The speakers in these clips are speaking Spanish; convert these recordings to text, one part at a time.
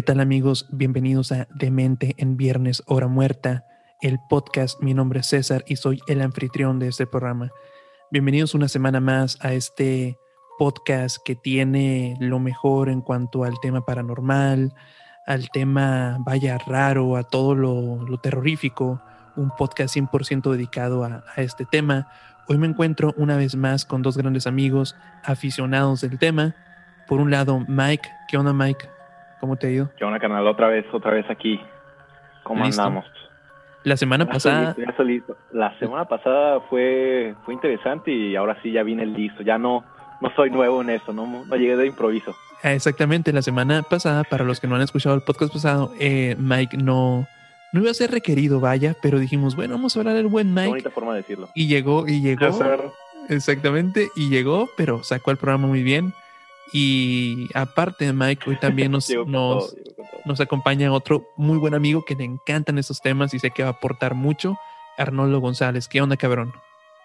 ¿Qué tal amigos? Bienvenidos a Demente en Viernes Hora Muerta, el podcast. Mi nombre es César y soy el anfitrión de este programa. Bienvenidos una semana más a este podcast que tiene lo mejor en cuanto al tema paranormal, al tema vaya raro, a todo lo, terrorífico. Un podcast 100% dedicado a, a este tema. Hoy me encuentro una vez más con dos grandes amigos aficionados del tema. Por un lado, Mike. ¿Qué onda, Mike? ¿Cómo te ha ido? ¿Qué onda, canal? Otra vez, otra vez aquí. ¿Cómo andamos? La semana pasada. La semana pasada fue, fue interesante y ahora sí ya vine listo. Ya no, no soy nuevo en eso, no, no llegué de improviso. Exactamente, la semana pasada, para los que no han escuchado el podcast pasado, eh, Mike no, no iba a ser requerido, vaya, pero dijimos, bueno, vamos a hablar del buen Mike. Qué bonita forma de decirlo. Y llegó, y llegó. Exactamente, y llegó, pero sacó el programa muy bien. Y aparte, Mike, hoy también nos, nos, nos, acompaña otro muy buen amigo que le encantan estos temas y sé que va a aportar mucho, Arnoldo González. ¿Qué onda, cabrón?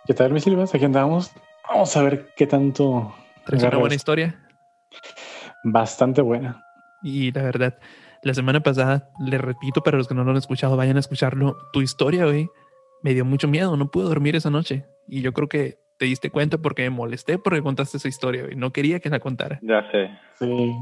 ¿Qué tal, mis Silvas? Aquí andamos. Vamos a ver qué tanto. ¿Traes una buena historia? Bastante buena. Y la verdad, la semana pasada, le repito para los que no lo han escuchado, vayan a escucharlo. Tu historia, güey, me dio mucho miedo. No pude dormir esa noche. Y yo creo que te diste cuenta porque me molesté porque contaste esa historia, y no quería que la contara. Ya sé. Sí.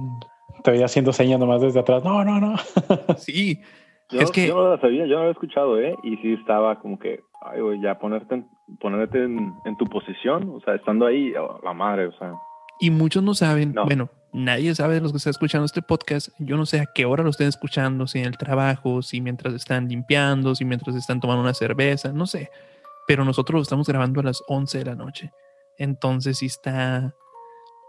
Te veía haciendo señas nomás desde atrás. No, no, no. sí. Yo, es que... yo no la sabía, yo no la había escuchado, ¿eh? Y sí estaba como que, ay, güey, ya ponerte, en, ponerte en, tu posición, o sea, estando ahí, oh, la madre, o sea. Y muchos no saben, bueno, nadie sabe de los que están escuchando este podcast. Yo no sé a qué hora lo estén escuchando, si en el trabajo, si mientras están limpiando, si mientras están tomando una cerveza, no sé pero nosotros lo estamos grabando a las 11 de la noche. Entonces, si está.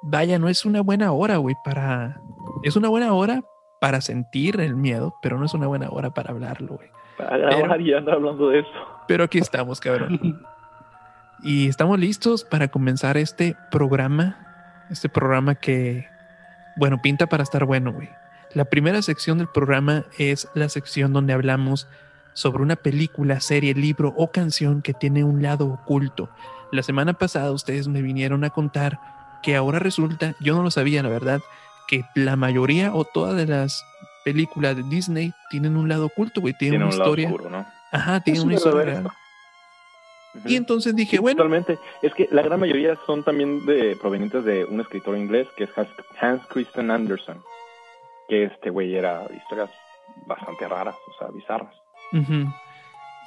Vaya, no es una buena hora, güey, para. Es una buena hora para sentir el miedo, pero no es una buena hora para hablarlo, güey. Para grabar y andar hablando de eso. Pero aquí estamos, cabrón. y estamos listos para comenzar este programa. Este programa que, bueno, pinta para estar bueno, güey. La primera sección del programa es la sección donde hablamos sobre una película, serie, libro o canción que tiene un lado oculto. La semana pasada ustedes me vinieron a contar que ahora resulta, yo no lo sabía la verdad, que la mayoría o todas de las películas de Disney tienen un lado oculto, güey, tienen una historia. ¿no? Ajá, tienen una historia Y entonces dije, bueno. Totalmente. Es que la gran mayoría son también de provenientes de un escritor inglés que es Hans Christian Andersen. Que este güey era historias bastante raras, o sea, bizarras.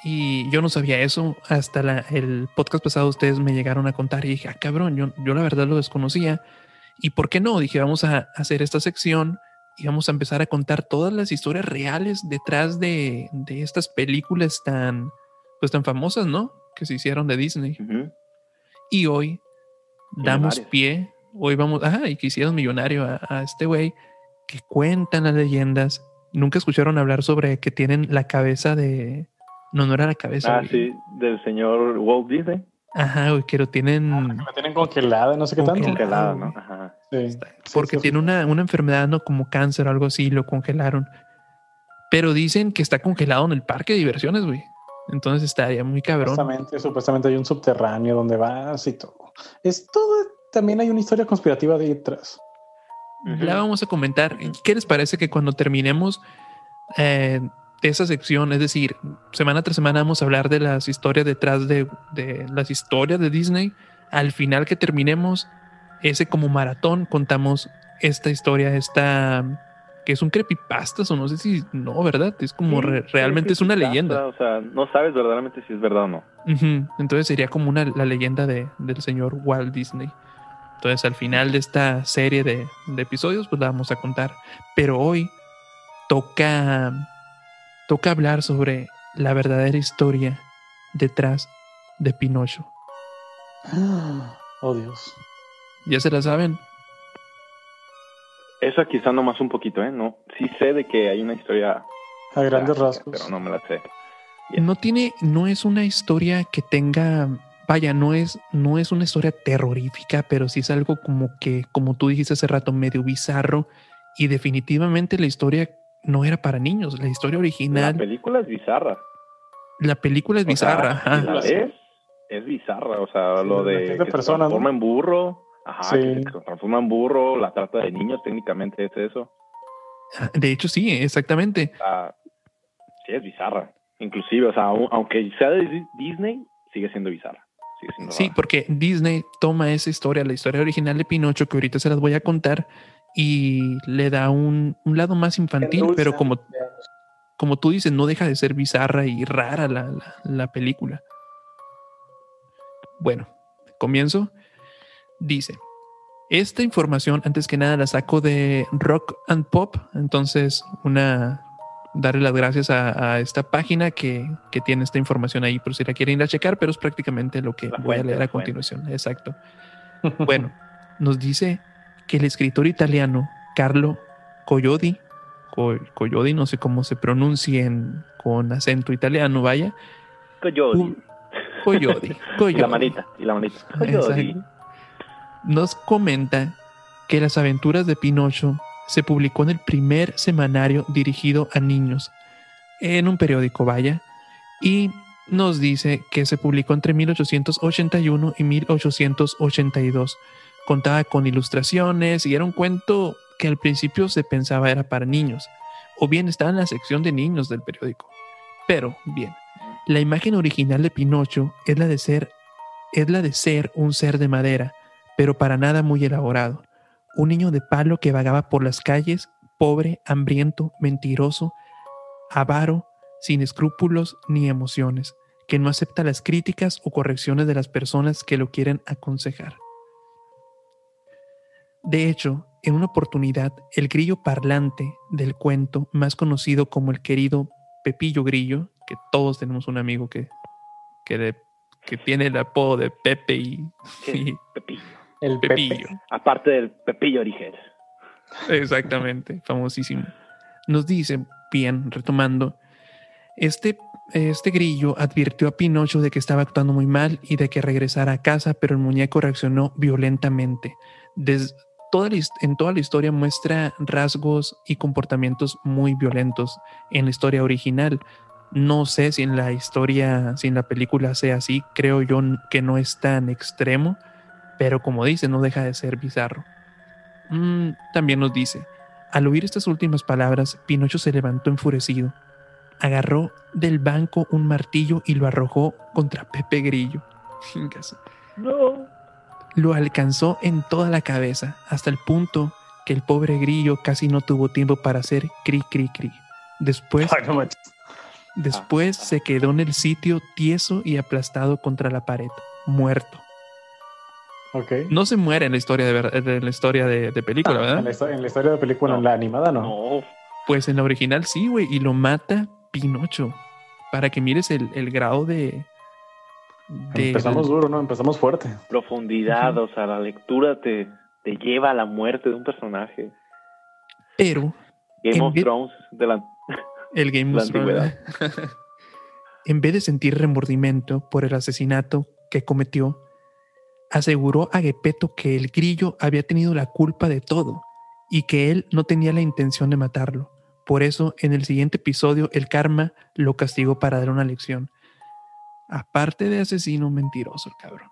Y yo no sabía eso. Hasta el podcast pasado ustedes me llegaron a contar y dije, ah, cabrón, yo, yo la verdad lo desconocía. ¿Y por qué no? Dije, vamos a hacer esta sección y vamos a empezar a contar todas las historias reales detrás de, de estas películas tan, pues tan famosas, ¿no? Que se hicieron de Disney. Y hoy damos pie, hoy vamos, ah, y que hicieron millonario a, a este güey que cuentan las leyendas Nunca escucharon hablar sobre que tienen la cabeza de. No, no era la cabeza. Ah, sí, del señor Walt Disney. Ajá, güey, que lo tienen. Ah, que tienen congelada, no sé qué tanto. Congelada, ¿no? Ajá. Sí. Porque tiene una, una, enfermedad, ¿no? Como cáncer o algo así, lo congelaron. Pero dicen que está congelado en el parque de diversiones, güey. Entonces estaría muy cabrón. Supuestamente, supuestamente hay un subterráneo donde vas y todo. Es todo. También hay una historia conspirativa detrás. La vamos a comentar. ¿Qué les parece que cuando terminemos eh, esa sección, es decir, semana tras semana vamos a hablar de las historias detrás de, las historias de Disney? Al final que terminemos ese como maratón, contamos esta historia, esta que es un creepypasta o no sé si no, ¿verdad? Es como realmente es una leyenda. O sea, no sabes verdaderamente si es verdad o no. Entonces sería como una la leyenda de, del señor Walt Disney. Entonces al final de esta serie de, episodios pues la vamos a contar. Pero hoy toca, toca hablar sobre la verdadera historia detrás de Pinocho. Oh Dios. ¿Ya se la saben? Esa quizá nomás un poquito, ¿eh? No, sí sé de que hay una historia... A grandes rasgos. Pero no me la sé. No tiene, no es una historia que tenga vaya, no es, no es una historia terrorífica, pero sí es algo como que, como tú dijiste hace rato, medio bizarro. Y definitivamente la historia no era para niños. La historia original. La película es bizarra. La película es bizarra. es, es bizarra. O sea, lo de, que se transforma en burro. Ajá, que se transforma en burro. La trata de niños técnicamente es eso. Ah, De hecho, sí, exactamente. Sí es bizarra. Inclusive, o sea, au- aunque sea de Di- Disney, sigue siendo bizarra. Sí, porque Disney toma esa historia, la historia original de Pinocho, que ahorita se las voy a contar, y le da un, un lado más infantil, Endulza. pero como, como tú dices, no deja de ser bizarra y rara la, la- la película. Bueno, comienzo. Dice, esta información antes que nada la saco de Rock and Pop, entonces una darle las gracias a, a esta página que, que tiene esta información ahí por si la quieren ir a checar, pero es prácticamente lo que La voy a leer a fuente. continuación. Exacto. Bueno, nos dice que el escritor italiano Carlo Collodi, Co- Collodi, no sé cómo se pronuncien con acento italiano, vaya, Y Collodi. la manita, y la manita. Exacto. Nos comenta que las aventuras de Pinocho se publicó en el primer semanario dirigido a niños en un periódico, vaya, y nos dice que se publicó entre 1881 y 1882. Contaba con ilustraciones y era un cuento que al principio se pensaba era para niños, o bien estaba en la sección de niños del periódico. Pero, bien, la imagen original de Pinocho es la de ser es la de ser un ser de madera, pero para nada muy elaborado. Un niño de palo que vagaba por las calles, pobre, hambriento, mentiroso, avaro, sin escrúpulos ni emociones, que no acepta las críticas o correcciones de las personas que lo quieren aconsejar. De hecho, en una oportunidad, el grillo parlante del cuento, más conocido como el querido Pepillo Grillo, que todos tenemos un amigo que, que, le- que tiene el apodo de Pepe y, Sí, y Pepillo. El Pepe. Pepillo. Aparte del Pepillo origen. Exactamente, famosísimo. Nos dice, bien, retomando, este, este grillo advirtió a Pinocho de que estaba actuando muy mal y de que regresara a casa, pero el muñeco reaccionó violentamente. Des- toda la en toda la historia muestra rasgos y comportamientos muy violentos en la historia original. No sé si en la historia, si en la película sea así, creo yo que no es tan extremo, pero como dice, no deja de ser bizarro. Mm, también nos dice, al oír estas últimas palabras, Pinocho se levantó enfurecido, agarró del banco un martillo y lo arrojó contra Pepe Grillo. No. Lo alcanzó en toda la cabeza, hasta el punto que el pobre grillo casi no tuvo tiempo para hacer cri cri cri. Después, Ay, no manches. después ah. se quedó en el sitio tieso y aplastado contra la pared, muerto. No se muere en la historia de, ver- de la historia de, de película, Ah, ¿verdad? En la, histo- en la historia de la película, No. en la animada, no. No. Pues en la original sí, güey, y lo mata Pinocho. Para que mires el, el grado de. de- Empezamos duro, ¿no? Empezamos fuerte. Profundidad, o sea, la lectura te, te lleva a la muerte de un personaje. Pero Game of Thrones de la el Game of Thrones- en vez de sentir remordimiento por el asesinato que cometió, aseguró a Gepetto que el grillo había tenido la culpa de todo y que él no tenía la intención de matarlo. Por eso, en el siguiente episodio, el karma lo castigó para dar una lección. Aparte de asesino mentiroso, el cabrón.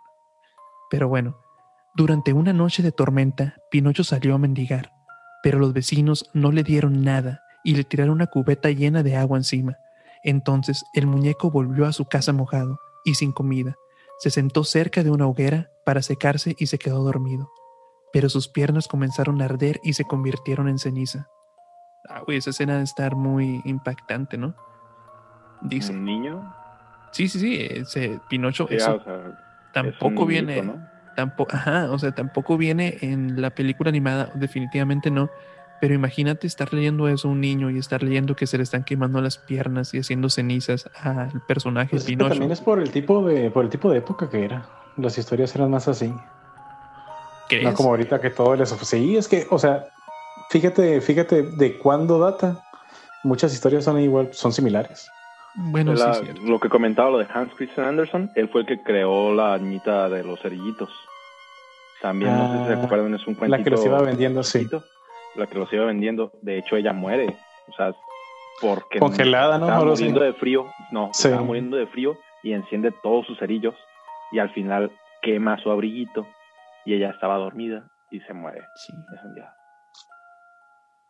Pero bueno, durante una noche de tormenta, Pinocho salió a mendigar, pero los vecinos no le dieron nada y le tiraron una cubeta llena de agua encima. Entonces el muñeco volvió a su casa mojado y sin comida. Se sentó cerca de una hoguera para secarse y se quedó dormido. Pero sus piernas comenzaron a arder y se convirtieron en ceniza. Ah, güey, esa escena de estar muy impactante, ¿no? Dice. un niño. Sí, sí, sí, ese Pinocho, eso o sea, tampoco viene, niñito, ¿no? tampoco, ajá, o sea, tampoco viene en la película animada, definitivamente no. Pero imagínate estar leyendo eso a un niño y estar leyendo que se le están quemando las piernas y haciendo cenizas al personaje Pues Pinocho. también es por el tipo de, por el tipo de época que era. Las historias eran más así. ¿Crees? No como ahorita que todo les Sí, es que, o sea, fíjate, fíjate de cuándo data. Muchas historias son igual, son similares. Bueno, La- sí, lo que comentaba lo de Hans Christian Andersen, él fue el que creó la niñita de los cerillitos. También, no sé si se Ah, acuerdan, es un cuentito. La que los iba vendiendo, sí. La que los iba vendiendo. De hecho, ella muere. O sea, porque Congelada, ¿no? estaba muriendo de frío. No, Sí. estaba muriendo de frío y enciende todos sus cerillos. Y al final quema su abriguito. Y ella estaba dormida y se muere Sí.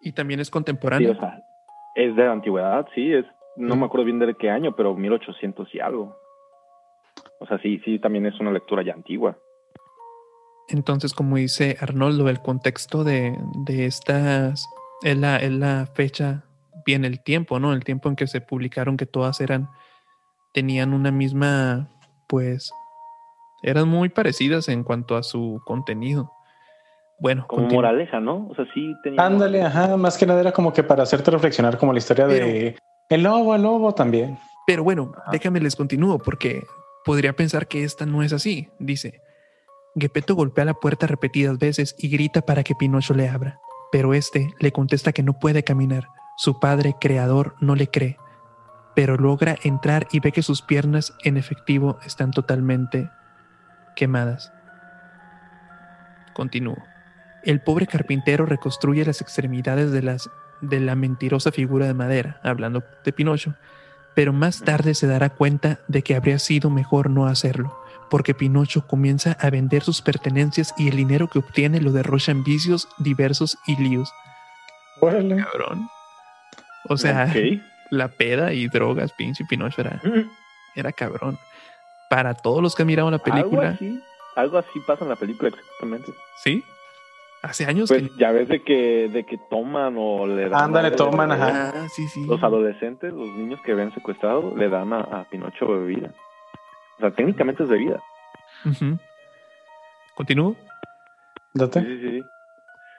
Y también es Sí, contemporáneo. o sea, es de la antigüedad, sí, es, no Mm. me acuerdo bien de qué año, pero 1800 y algo. O sea, sí, sí, también es una lectura ya antigua. Entonces, como dice Arnoldo, el contexto de, de estas es la, es la fecha, bien el tiempo, ¿no? El tiempo en que se publicaron, que todas eran, tenían una misma, pues, eran muy parecidas en cuanto a su contenido. Bueno, Como continúa. moraleja, ¿no? O sea, sí tenía... Ándale, ajá, más que nada era como que para hacerte reflexionar como la historia de el lobo, el lobo también. Pero bueno, Ajá. déjame les continúo porque podría pensar que esta no es así. Dice, Gepetto golpea la puerta repetidas veces y grita para que Pinocho le abra, pero este le contesta que no puede caminar. Su padre, creador, no le cree, pero logra entrar y ve que sus piernas, en efectivo, están totalmente quemadas. Continúo. El pobre carpintero reconstruye las extremidades de, las, de la mentirosa figura de madera, hablando de Pinocho, pero más tarde se dará cuenta de que habría sido mejor no hacerlo, porque Pinocho comienza a vender sus pertenencias y el dinero que obtiene lo derrocha en vicios diversos y líos. Órale. Cabrón. O sea, la peda y drogas, pinche Pinocho era, Mm, era cabrón. Para todos los que han mirado la Algo película, así, algo así pasa en la película exactamente. ¿sí? Hace años Pues que... ya ves de que, de que toman o le dan... Ándale, algo toman, ajá. Ah, sí, sí. Los adolescentes, los niños que ven secuestrado, le dan a, a Pinocho bebida. O sea, técnicamente es bebida. Ujú. ¿Continúo? Sí, Date. sí, sí. sí.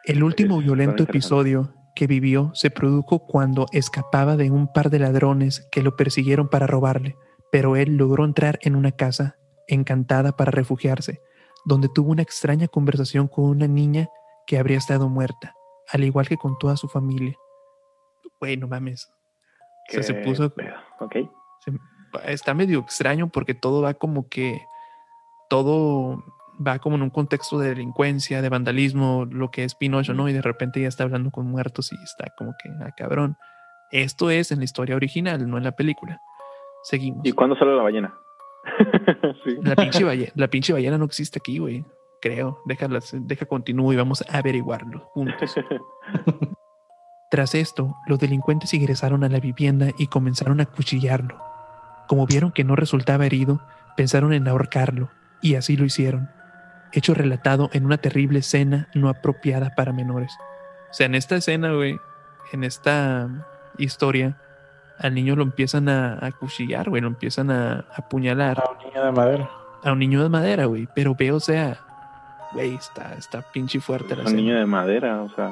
El último Es violento episodio que vivió se produjo cuando escapaba de un par de ladrones que lo persiguieron para robarle, pero él logró entrar en una casa encantada para refugiarse, donde tuvo una extraña conversación con una niña que habría estado muerta, al igual que con toda su familia. Güey, no mames. O sea, se puso... pedo. Ok. se- está medio extraño porque todo va como que todo va como en un contexto de delincuencia, de vandalismo, lo que es Pinocho, ¿no? Y de repente ya está hablando con muertos y está como que, ah, cabrón. Esto es en la historia original, no en la película. Seguimos. ¿Y cuándo sale la ballena? sí. La pinche, ballena, la pinche ballena no existe aquí, güey. Creo. Déjala, deja continúo y vamos a averiguarlo juntos. Tras esto, los delincuentes ingresaron a la vivienda y comenzaron a cuchillarlo. Como vieron que no resultaba herido, pensaron en ahorcarlo, y así lo hicieron. Hecho relatado en una terrible escena no apropiada para menores. O sea, en esta escena, güey, en esta historia, al niño lo empiezan a, a cuchillar, güey, lo empiezan a, a apuñalar A un niño de madera. a un niño de madera, güey. Pero veo, o sea, güey, está, está pinche fuerte la Es un escena. niño de madera, o sea.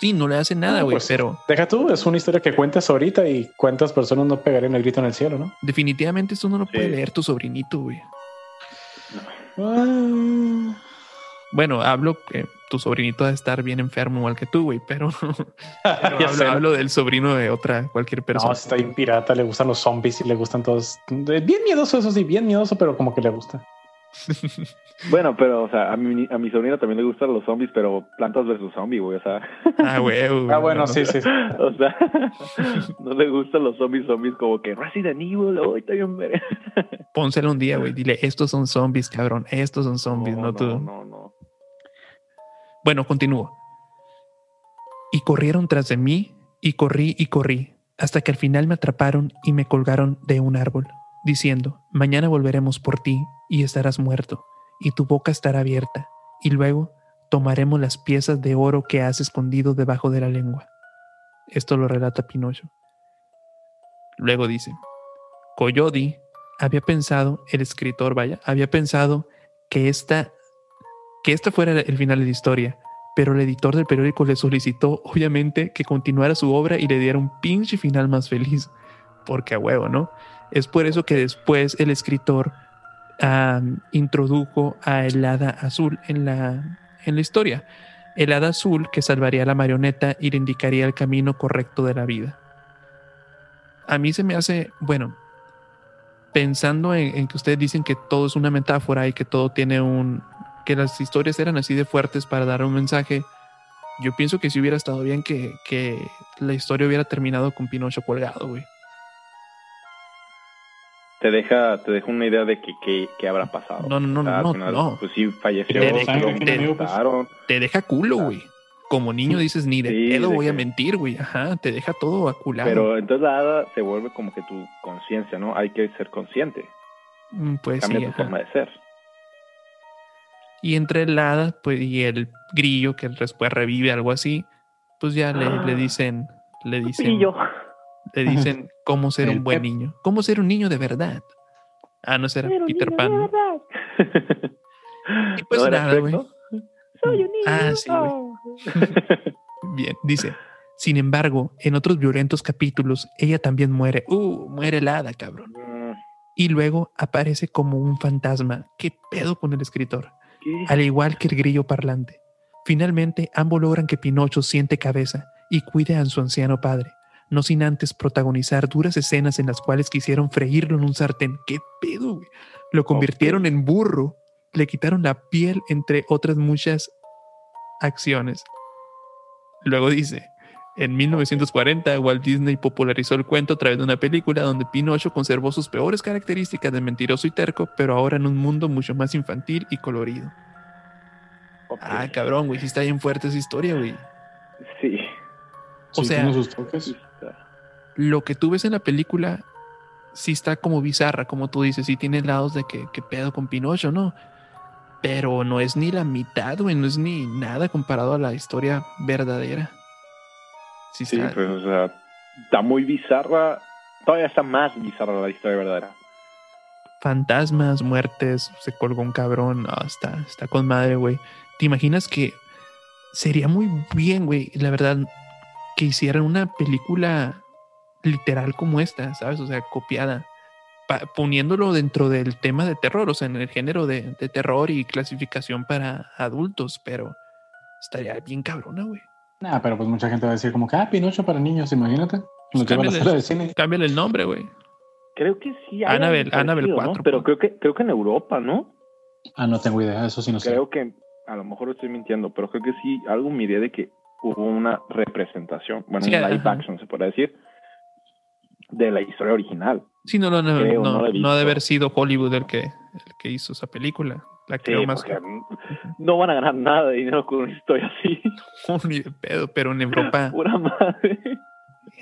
Sí, no le hace nada, güey, pues, pero Deja tú, es una historia que cuentas ahorita y cuántas personas no pegarían el grito en el cielo, ¿no? definitivamente esto no lo puede Sí. leer tu sobrinito, güey. Ah, Bueno, hablo que tu sobrinito debe estar bien enfermo igual que tú, güey, pero, pero ya hablo, sé, ¿no? hablo del sobrino de otra, cualquier No, persona. está bien pirata, le gustan los zombies y le gustan todos. Bien miedoso, eso sí, bien miedoso, pero como que le gusta. Bueno, pero, o sea, a mi, a mi sobrina también le gustan los zombies, pero plantas versus zombies, güey, o sea. ah, güey. güey, Ah, bueno, no. sí, sí. O sea, no le gustan los zombies, zombies como que Resident Evil, hoy está bien ver. Pónselo un día, güey. Dile, estos son zombies, cabrón. Estos son zombies, no, tú. No, no, no. Bueno, continúo. Y corrieron tras de mí, y corrí y corrí, hasta que al final me atraparon y me colgaron de un árbol, diciendo, mañana volveremos por ti y estarás muerto, y tu boca estará abierta, y luego tomaremos las piezas de oro que has escondido debajo de la lengua. Esto lo relata Pinocho. Luego dice, Coyodi había pensado, el escritor, vaya, había pensado que esta, que esta fuera el final de la historia, pero el editor del periódico le solicitó, obviamente, que continuara su obra y le diera un pinche final más feliz, porque a huevo, ¿no? Es por eso que después el escritor introdujo a el hada azul en la, en la historia. El hada azul que salvaría a la marioneta y le indicaría el camino correcto de la vida. A mí se me hace, bueno, pensando en, en que ustedes dicen que todo es una metáfora y que todo tiene un, que las historias eran así de fuertes para dar un mensaje, yo pienso que si hubiera estado bien que, que la historia hubiera terminado con Pinocho colgado, güey. Te deja, te deja una idea de que, que, que habrá pasado. No, no, no, al no, final, no. Pues sí, falleció. Te- lo amigo, pues. mataron. Te deja culo, güey. como niño dices, ni de Sí, pedo voy a mentir, güey. Ajá, te deja todo aculado. Pero entonces la hada se vuelve como que tu conciencia, ¿no? Hay que ser consciente. Mm, Pues Cambia sí, tu ajá. forma de ser. Y entre el hada pues, y el grillo, que después revive, algo así, pues ya le, le dicen, le dicen, Pillo. Le dicen cómo ser un buen niño, cómo ser un niño de verdad. Ah, no será Peter Pan. ¿no? Y pues ¿No nada, güey. Soy un niño. Ah, sí, güey. Bien, dice. Sin embargo, en otros violentos capítulos, ella también muere. Uh, muere el hada, cabrón. Mm, Y luego aparece como un fantasma. ¿Qué pedo con el escritor? ¿qué? Al igual que el grillo parlante. Finalmente, ambos logran que Pinocho siente cabeza y cuide a su anciano padre, no sin antes protagonizar duras escenas en las cuales quisieron freírlo en un sartén. ¿Qué pedo, güey? Lo convirtieron en burro, le quitaron la piel, entre otras muchas acciones. Luego dice, en 1940 Walt Disney popularizó el cuento a través de una película donde Pinocho conservó sus peores características de mentiroso y terco, pero ahora en un mundo mucho más infantil y colorido. Ah, cabrón, güey, sí está bien fuerte esa historia, güey. Sí. O Sí, sea- tiene sus toques. Lo que tú ves en la película sí está como bizarra, como tú dices, sí tiene lados de que, que pedo con Pinocho, ¿no? Pero no es ni la mitad, güey, no es ni nada comparado a la historia verdadera. Sí, Sí, está- pues, o sea, está muy bizarra. Todavía está más bizarra la historia verdadera. fantasmas, muertes, se colgó un cabrón, no, está, está con madre, güey. ¿Te imaginas que sería muy bien, güey, la verdad, que hicieran una película literal como esta, ¿sabes? O sea, copiada, pa- poniéndolo dentro del tema de terror, o sea, en el género de, de terror y clasificación para adultos, pero estaría bien cabrona, güey. Nah, pero pues mucha gente va a decir como que, ah, Pinocho para niños, imagínate. Lo la cámbiale. de el nombre, güey. Creo que sí. Annabelle ¿no? 4, Pero creo que, creo que en Europa, ¿no? Ah, no tengo idea, eso sí no sé. Creo que, a lo mejor estoy mintiendo, pero creo que sí, algo miré de que hubo una representación, bueno, Sí, un live ajá. action, se puede decir, de la historia original. Sí, no, no, no, Creo, no, no la no ha de haber sido Hollywood el que, el que hizo esa película. La Sí, creo más no van a ganar nada de dinero con una historia así. ni de pedo, pero en Europa, Pura madre.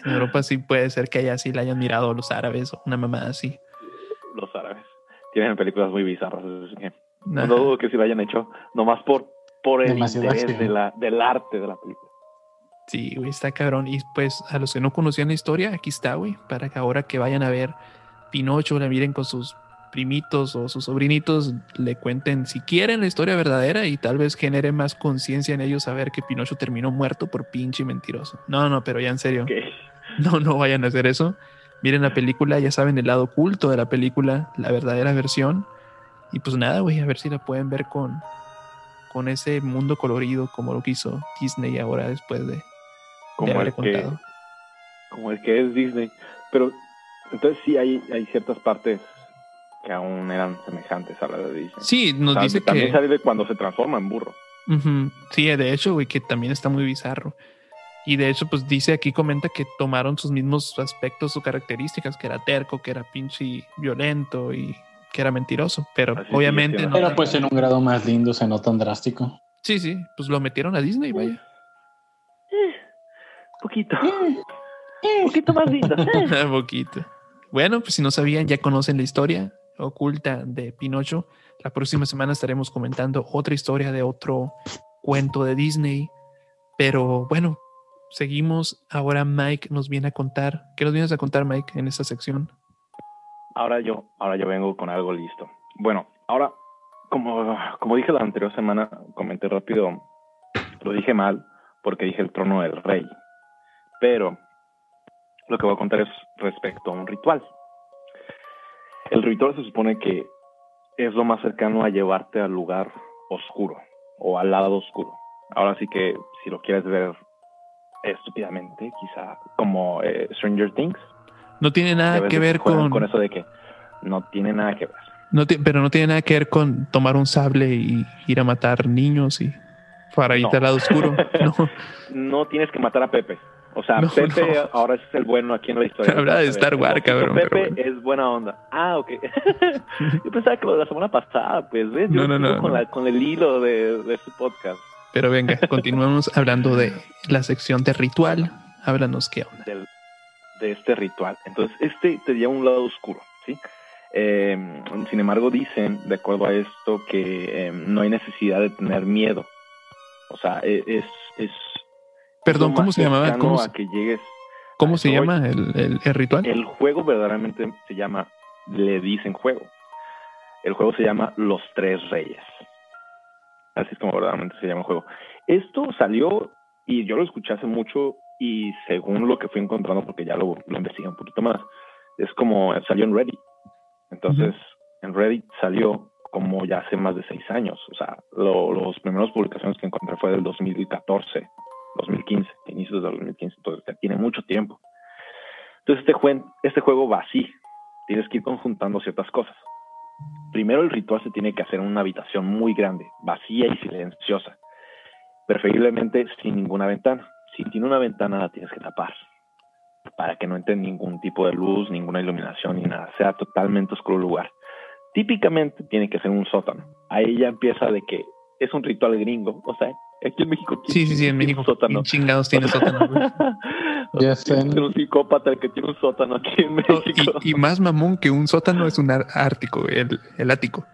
en Europa sí puede ser que allá sí la hayan mirado los árabes o una mamada así. Los árabes. Tienen películas muy bizarras, así que no dudo que sí lo hayan hecho, nomás por, por el Demasiado interés de la, del arte de la película. Sí, güey, está cabrón. Y pues a los que no conocían la historia, aquí está, güey, para que ahora que vayan a ver Pinocho, la miren con sus primitos o sus sobrinitos, le cuenten si quieren la historia verdadera y tal vez genere más conciencia en ellos saber que Pinocho terminó muerto por pinche mentiroso. No, no, pero ya en serio. Ok. No, no vayan a hacer eso. Miren la película, ya saben el lado oculto de la película, la verdadera versión. Y pues nada, güey, a ver si la pueden ver con, con ese mundo colorido como lo que hizo Disney ahora después de, de Como el, que, contado. como el que es Disney. Pero entonces sí hay, hay ciertas partes que aún eran semejantes a la de Disney. Sí, nos O sea, dice también que... sale de cuando se transforma en burro. Sí, de hecho, güey, que también está muy bizarro. Y de hecho, pues dice aquí, comenta que tomaron sus mismos aspectos o características, que era terco, que era pinche violento y que era mentiroso. Pero Así obviamente siendo. no. Pero pues en un grado más lindo, o sea, no tan drástico. Sí, sí, pues lo metieron a Disney, vaya. Poquito. poquito más lindo. Un poquito. Bueno, pues si no sabían, ya conocen la historia oculta de Pinocho. La próxima semana estaremos comentando otra historia de otro cuento de Disney. Pero bueno, seguimos. Ahora Mike nos viene a contar. ¿Qué nos vienes a contar, Mike, en esta sección? Ahora yo, ahora yo vengo con algo listo. Bueno, ahora, como, como dije la anterior semana, comenté rápido, lo dije mal porque dije el trono del rey. Pero lo que voy a contar es respecto a un ritual. El ritual se supone que es lo más cercano a llevarte al lugar oscuro o al lado oscuro. Ahora sí que si lo quieres ver estúpidamente, quizá como eh, Stranger Things, No tiene nada que ver con, con eso de que no tiene nada que ver. no pero no tiene nada que ver con tomar un sable y ir a matar niños y para irte No. al lado oscuro. No, No tienes que matar a Pepe. O sea, No, Pepe no. ahora es el bueno aquí en la historia. Hablaba de Star Wars, cabrón, Pepe bueno. es buena onda. Ah, ok. Yo pensaba que lo de la semana pasada, pues, ¿ves? Yo No, no, con. La, con el hilo de, de este podcast. Pero venga, continuamos hablando de la sección de ritual. Háblanos qué onda. Del, de este ritual. Entonces, este tenía un lado oscuro, ¿sí? Eh, sin embargo, dicen, de acuerdo a esto, que eh, no hay necesidad de tener miedo. O sea, e, es... es Perdón, ¿cómo se llamaba? ¿Cómo, a que llegues ¿cómo se llama el, el, ritual? El juego verdaderamente se llama, le dicen juego. El juego se llama Los Tres Reyes. Así es como verdaderamente se llama el juego. Esto salió y yo lo escuché hace mucho y según lo que fui encontrando, porque ya lo, lo investigué un poquito más, es como salió en Reddit. Entonces, en Reddit salió como ya hace más de seis años. O sea, los primeros publicaciones que encontré fue del 2014, 2015, inicios del 2015. Entonces, ya tiene mucho tiempo. Entonces, este, este juego va así. Tienes que ir conjuntando ciertas cosas. Primero, el ritual se tiene que hacer en una habitación muy grande, vacía y silenciosa. Preferiblemente sin ninguna ventana. Si tiene una ventana, la tienes que tapar para que no entre ningún tipo de luz, ninguna iluminación ni nada, sea totalmente oscuro el lugar. Típicamente tiene que ser un sótano. Ahí ya empieza de que es un ritual gringo, o sea, aquí en México. Sí, sí, sí, en México. Sótano. chingados tiene sótano. ya sé. Es un psicópata el que tiene un sótano aquí en México. y, más mamón que un sótano es un ártico, el, el ático.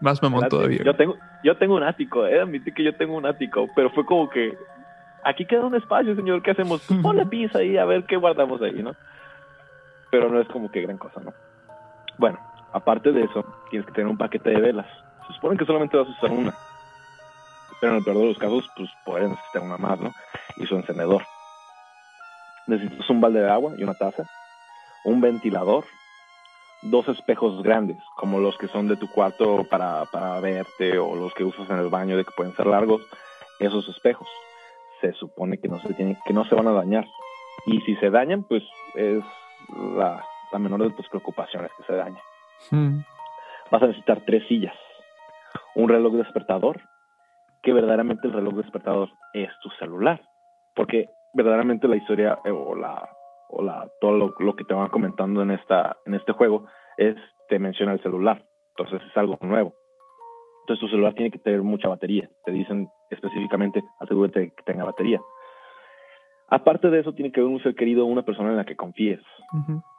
Más mamón todavía. Yo tengo, yo tengo un ático, eh, admití que yo tengo un ático, pero fue como que aquí queda un espacio, señor, ¿qué hacemos? Pues ponle pizza ahí a ver qué guardamos ahí, ¿no? Pero no es como que gran cosa, ¿no? Bueno, aparte de eso, tienes que tener un paquete de velas. Se supone que solamente vas a usar una. Pero en el peor de los casos, pues puedes necesitar una más, ¿no? Y su encendedor. Necesitas un balde de agua y una taza, un ventilador, dos espejos grandes, como los que son de tu cuarto para, para verte o los que usas en el baño de que pueden ser largos, esos espejos se supone que no se tienen, que no se van a dañar. Y si se dañan, pues es la, menor de tus preocupaciones que se dañen. Hmm. Vas a necesitar tres sillas, un reloj despertador, que verdaderamente el reloj despertador es tu celular, porque verdaderamente la historia eh, o la o la todo lo, lo, que te van comentando en esta en este juego es te menciona el celular, entonces es algo nuevo. Entonces tu celular tiene que tener mucha batería. Te dicen específicamente, asegúrate que tenga batería. Aparte de eso, tiene que haber un ser querido, una persona en la que confíes,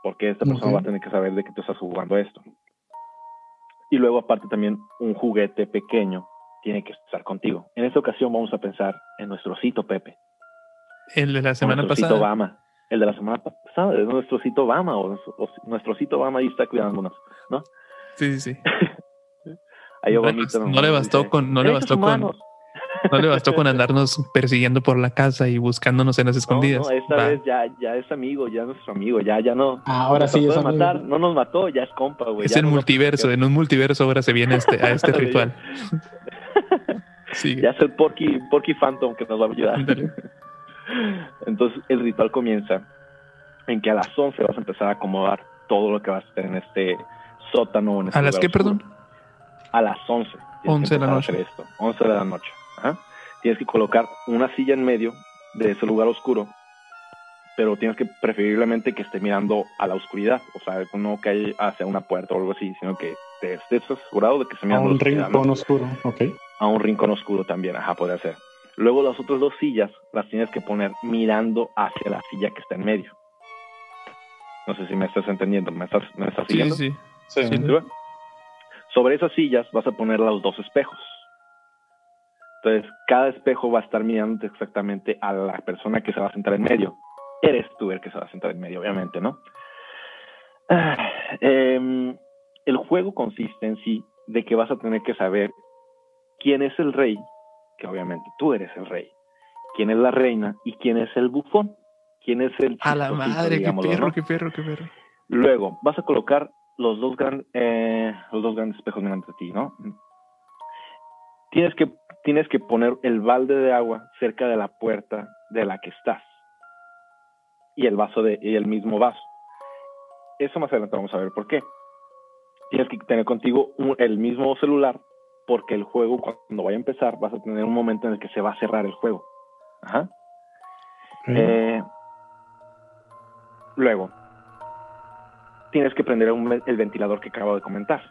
porque esta persona va a tener que saber de que tú estás jugando esto. Y luego, aparte, también un juguete pequeño tiene que estar contigo. En esta ocasión vamos a pensar en nuestro osito Pepe. El de la semana nuestro pasada. Obama. El de la semana pasada, es nuestro osito Obama, o, nuestro osito Obama ahí está cuidándonos, ¿no? Sí, sí, sí. no, le bastó con, no le bastó con, no le bastó con andarnos persiguiendo por la casa y buscándonos en las escondidas. No, esta vez ya, ya es amigo, ya es nuestro amigo, ya, ya no. ahora sí es matar, no nos mató, ya es compa, güey. Es el multiverso, en un multiverso ahora se viene este, a este ritual. Ya es el Porky, Porky Phantom que nos va a ayudar. Entonces el ritual comienza en que a las 11 vas a empezar a acomodar todo lo que vas a hacer en este sótano. En este ¿A las qué, perdón? a las 11. 11 de la noche. Esto, 11 de la noche. Tienes que colocar una silla en medio de ese lugar oscuro, pero tienes que preferiblemente que esté mirando a la oscuridad, o sea, no que haya hacia una puerta o algo así, sino que te estés asegurado de que esté mirando a un rincón oscuro, ok. A un rincón oscuro también, ajá, puede ser. Luego las otras dos sillas las tienes que poner mirando hacia la silla que está en medio. No sé si me estás entendiendo, ¿me estás, me estás siguiendo? Sí, sí. sí. Sobre esas sillas vas a poner los dos espejos. Entonces, cada espejo va a estar mirando exactamente a la persona que se va a sentar en medio. Eres tú el que se va a sentar en medio, obviamente, ¿no? Ah, em, el juego consiste en sí de que vas a tener que saber quién es el rey, que obviamente tú eres el rey, quién es la reina y quién es el bufón, quién es el... A la madre, qué perro, qué perro, qué perro. Luego, vas a colocar los dos, gran, eh, los dos grandes espejos mirando a ti, ¿no? Tienes que, tienes que poner el balde de agua cerca de la puerta de la que estás y el vaso de y el mismo vaso. Eso más adelante vamos a ver por qué. Tienes que tener contigo el mismo celular porque el juego cuando vaya a empezar vas a tener un momento en el que se va a cerrar el juego. Ajá. Eh, luego, tienes que prender el ventilador que acabo de comentar.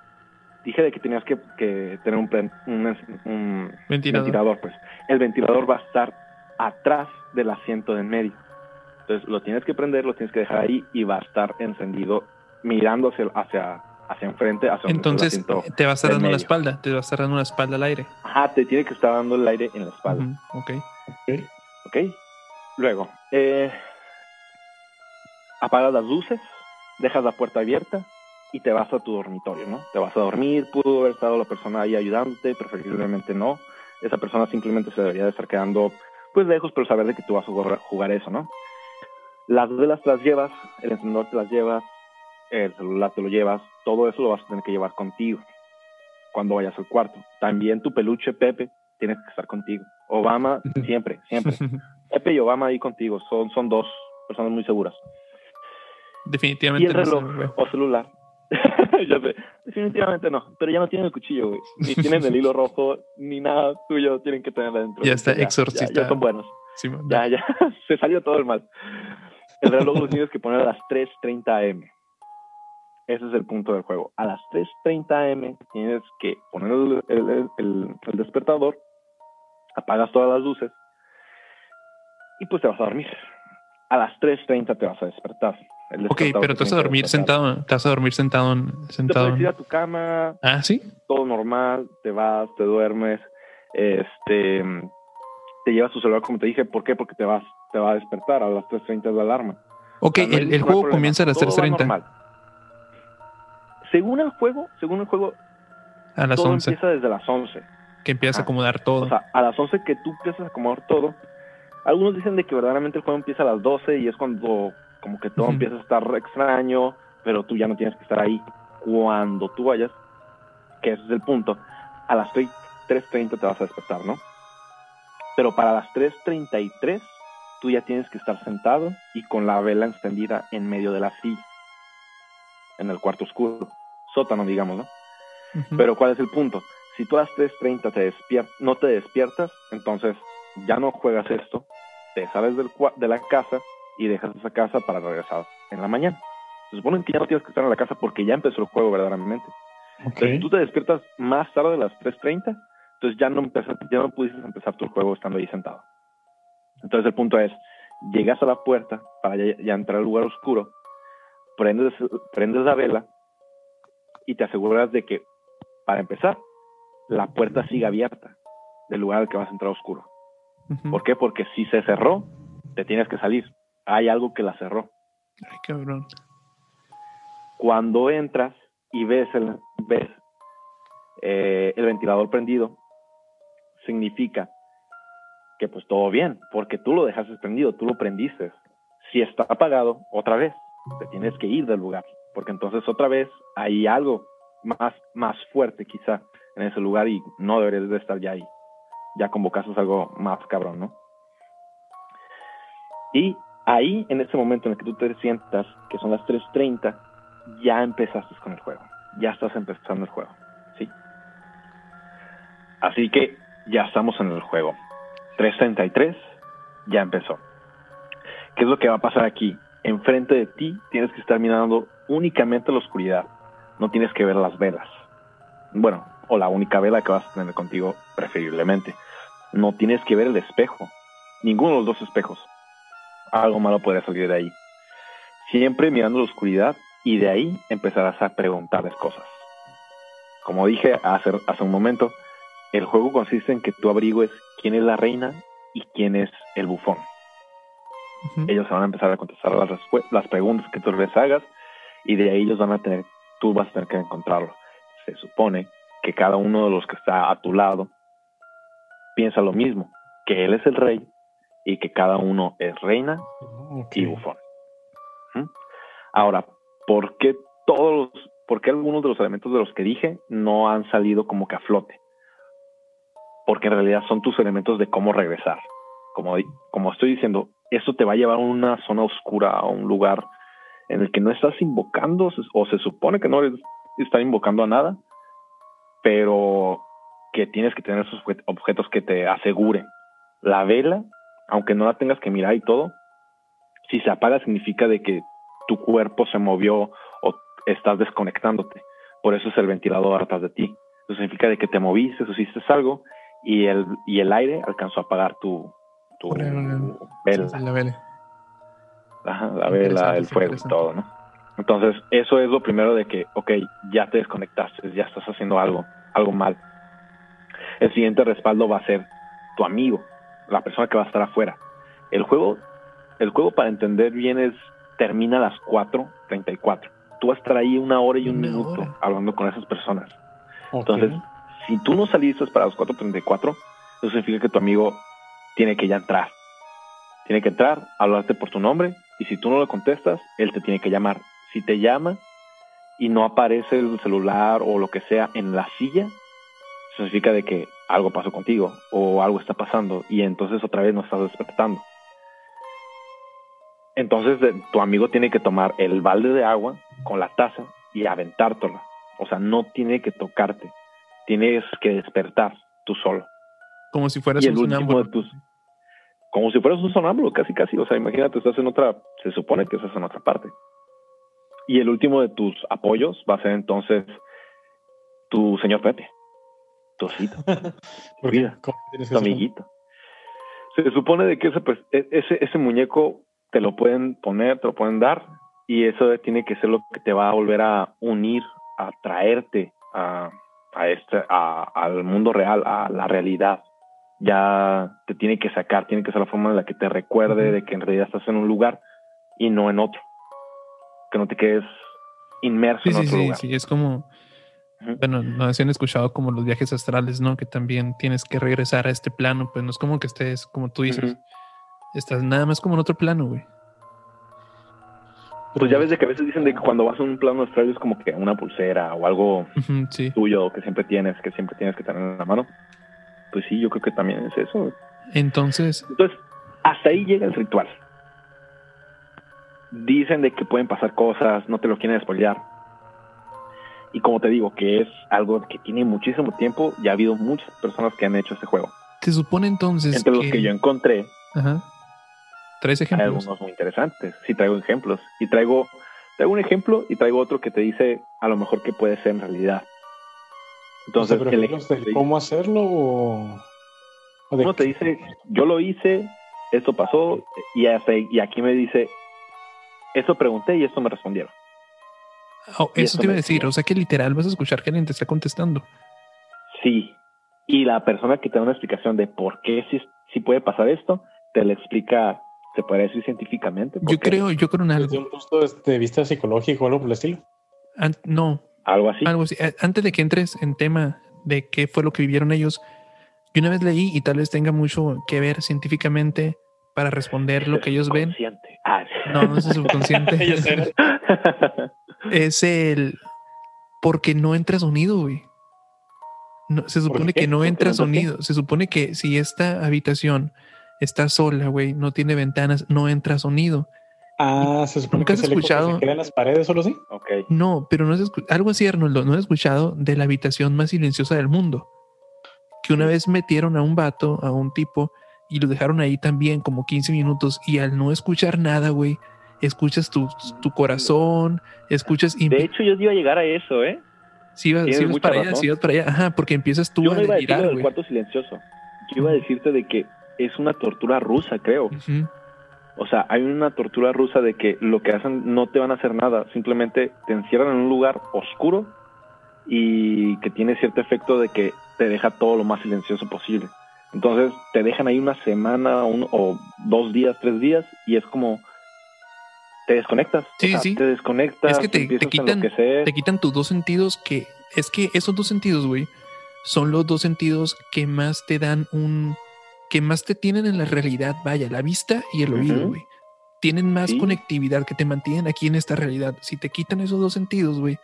dije de que tenías que, que tener un, un, un ventilador, pues. El ventilador va a estar atrás del asiento de en medio. Entonces lo tienes que prender, lo tienes que dejar ahí y va a estar encendido mirando hacia, hacia, hacia enfrente, hacia el Entonces te va a estar dando la espalda, te va a estar dando la espalda al aire. Ajá, te tiene que estar dando el aire en la espalda. Ujú, Ok. ¿Ok? Luego, eh, apagas las luces, dejas la puerta abierta y te vas a tu dormitorio, ¿no? Te vas a dormir, pudo haber estado la persona ahí ayudándote, preferiblemente no. Esa persona simplemente se debería de estar quedando pues lejos, pero saber de que tú vas a jugar, jugar eso, ¿no? Las velas te las llevas, el encendedor te las llevas, el celular te lo llevas, todo eso lo vas a tener que llevar contigo cuando vayas al cuarto. También tu peluche Pepe tienes que estar contigo. Obama siempre, siempre. Pepe y Obama ahí contigo, son, son dos personas muy seguras. Y Definitivamente el no reloj o celular. ya sé, definitivamente no, pero ya no tienen el cuchillo, güey. Ni tienen el hilo rojo, ni nada tuyo tienen que tener adentro. Ya está Ya- Ya, exorcistado. son buenos. Ya, ya, se salió todo el mal. El reloj lo tienes que poner a las 3.30 am. Ese es el punto del juego. A las 3.30 am tienes que poner el, el- el- el- el despertador, apagas todas las luces y pues te vas a dormir. A las 3.30 te vas a despertar. Ok, pero te vas a dormir sentado, te vas a dormir sentado, en- Te sentado. puedes ir a tu cama, Ah, sí. todo normal, te vas, te duermes, este, te llevas tu celular como te dije, ¿por qué? Porque te vas, te va a despertar a las 3.30 de la alarma. Ok, O sea, no hay- el, juego comienza a las todo va 3.30. Según el juego, según el juego, A las todo 11. empieza desde las 11. Que empiezas a acomodar todo. O sea, a las 11 que tú empiezas a acomodar todo. Algunos dicen de que verdaderamente el juego empieza a las 12 y es cuando como que todo empieza a estar extraño, pero tú ya no tienes que estar ahí. Cuando tú vayas, que ese es el punto, a las 3 3.30 te vas a despertar, ¿no? Pero para las 3.33 tú ya tienes que estar sentado y con la vela encendida en medio de la silla, en el cuarto oscuro, sótano, digamos, ¿no? Pero ¿cuál es el punto? Si tú a las 3.30 te despier- no te despiertas, entonces ya no juegas esto, te sales del cua- de la casa y dejas esa casa para regresar en la mañana. Se supone que ya no tienes que estar en la casa porque ya empezó el juego verdaderamente. Entonces, si tú te despiertas más tarde de las 3.30, entonces ya no, ya no pudiste empezar tu juego estando ahí sentado. Entonces el punto es, llegas a la puerta para ya, ya entrar al lugar oscuro, prendes, prendes la vela y te aseguras de que, para empezar, la puerta siga abierta del lugar al que vas a entrar oscuro. ¿Por qué? Porque si se cerró, te tienes que salir. Hay algo que la cerró. Ay, cabrón. Cuando entras y ves el, ves, eh, el ventilador prendido, significa que pues todo bien, porque tú lo dejaste prendido, tú lo prendiste. Si está apagado, otra vez, te tienes que ir del lugar, porque entonces otra vez hay algo más, más fuerte quizá en ese lugar y no deberías de estar ya ahí. Ya convocaste algo más cabrón, ¿no? Y ahí, en ese momento en el que tú te sientas, que son las 3.30, ya empezaste con el juego. Ya estás empezando el juego. ¿Sí? Así que ya estamos en el juego. 3.33 ya empezó. ¿Qué es lo que va a pasar aquí? Enfrente de ti tienes que estar mirando únicamente la oscuridad. No tienes que ver las velas. Bueno, o la única vela que vas a tener contigo, preferiblemente. No tienes que ver el espejo. Ninguno de los dos espejos. Algo malo puede salir de ahí. Siempre mirando la oscuridad y de ahí empezarás a preguntarles cosas. Como dije hace, hace un momento, el juego consiste en que tú averigües quién es la reina y quién es el bufón. Ellos se van a empezar a contestar las, preguntas que tú les hagas y de ahí ellos van a tener, tú vas a tener que encontrarlo. Se supone que cada uno de los que está a tu lado piensa lo mismo, que él es el rey y que cada uno es reina Ok. y bufón. ¿Mm? Ahora, ¿por qué todos los, por qué algunos de los elementos de los que dije no han salido como que a flote? Porque en realidad son tus elementos de cómo regresar. Como, como estoy diciendo, esto te va a llevar a una zona oscura, a un lugar en el que no estás invocando, o se supone que no estás invocando a nada, pero que tienes que tener esos obje- objetos que te aseguren. La vela, aunque no la tengas que mirar y todo, si se apaga significa de que tu cuerpo se movió o estás desconectándote. por eso es el ventilador atrás de ti. Eso significa de que te moviste, hiciste algo y el, y el aire alcanzó a apagar tu, tu vela. La vela. Ajá, la vela, el fuego y todo, ¿no? Entonces, eso es lo primero de que, ok, ya te desconectaste, ya estás haciendo algo, algo mal. El siguiente respaldo va a ser tu amigo, la persona que va a estar afuera. El juego, el juego para entender bien es, termina a las 4.34. Tú vas a estar ahí una hora y un minuto hablando con esas personas. Entonces, si tú no saliste para las 4.34, eso significa que tu amigo tiene que ya entrar. Tiene que entrar, hablarte por tu nombre, y si tú no le contestas, él te tiene que llamar. Si te llama y no aparece el celular o lo que sea en la silla, significa de que algo pasó contigo o algo está pasando y entonces otra vez no estás despertando. Entonces tu amigo tiene que tomar el balde de agua con la taza y aventártela. O sea, no tiene que tocarte. Tienes que despertar tú solo. Como si fueras un sonámbulo. como si fueras un sonámbulo, casi casi. O sea, imagínate, estás en otra, se supone que estás en otra parte. Y el último de tus apoyos va a ser entonces tu señor Pepe, tu osito, tu vida, tu amiguito. Se supone de que ese, pues, e, ese, ese muñeco te lo pueden poner, te lo pueden dar, y eso tiene que ser lo que te va a volver a unir, a traerte a, a este, a, al mundo real, a la realidad. Ya te tiene que sacar, tiene que ser la forma en la que te recuerde de que en realidad estás en un lugar y no en otro. Que no te quedes inmerso en otro sí, lugar. Sí, sí, es como, bueno, no han escuchado como los viajes astrales, ¿no? Que también tienes que regresar a este plano, pues no es como que estés, como tú dices, estás nada más como en otro plano, güey. Pues ya ves de que a veces dicen de que cuando vas a un plano astral es como que una pulsera o algo tuyo que siempre tienes, que siempre tienes que tener en la mano. Pues sí, yo creo que también es eso. Entonces. Entonces, hasta ahí llega el ritual. Dicen de que pueden pasar cosas, no te lo quieren spoilear. Y como te digo, que es algo que tiene muchísimo tiempo, ya ha habido muchas personas que han hecho este juego. Se supone entonces. Entre los que yo encontré, Ajá. ¿Traes ejemplos? Hay algunos muy interesantes. Sí, traigo ejemplos. Y traigo, traigo un ejemplo y traigo otro que te dice a lo mejor qué puede ser en realidad. Entonces, o de ¿cómo hacerlo o, uno te dice, yo lo hice, esto pasó, y, hasta, y aquí me dice, eso pregunté y esto me respondieron. Oh, eso te iba a decir, o sea que literal vas a escuchar que alguien te está contestando. Sí, y la persona que te da una explicación de por qué si, si puede pasar esto, te le explica se puede decir científicamente. Yo creo, yo creo en algo. Desde un punto de vista psicológico o algo por el estilo. no. Algo así. Algo así. Antes de que entres en tema de qué fue lo que vivieron ellos, yo una vez leí y tal vez tenga mucho que ver científicamente para responder lo que ellos ven. Ah. No, no es el subconsciente. es el porque no entra sonido, güey. No, se supone que no entra sonido. Se supone que si esta habitación está sola, güey, no tiene ventanas, no entra sonido. Ah, se supone que has escuchado? se quedan las paredes solo así. Okay. No, pero no es algo así, Arnoldo, no he escuchado de la habitación más silenciosa del mundo. Que una vez metieron a un vato, a un tipo, y lo dejaron ahí también como 15 minutos, y al no escuchar nada, güey, escuchas tu, tu corazón, escuchas... De hecho, yo iba a llegar a eso, ¿eh? Sí, ibas, para allá, sí, ibas para allá, ajá, porque empiezas tú yo a no iba a decir del cuarto silencioso. Yo iba a decirte de que es una tortura rusa, creo. O sea, hay una tortura rusa de que lo que hacen no te van a hacer nada, simplemente te encierran en un lugar oscuro y que tiene cierto efecto de que te deja todo lo más silencioso posible. Entonces te dejan ahí una semana o dos días, tres días y es como te desconectas. Sí, sí. Te desconectas. Es que te, quitan, te quitan tus dos sentidos que es que esos dos sentidos, güey, son los dos sentidos que más te dan un que más te tienen en la realidad, vaya, la vista y el oído, güey. Tienen más conectividad que te mantienen aquí en esta realidad. Si te quitan esos dos sentidos, güey,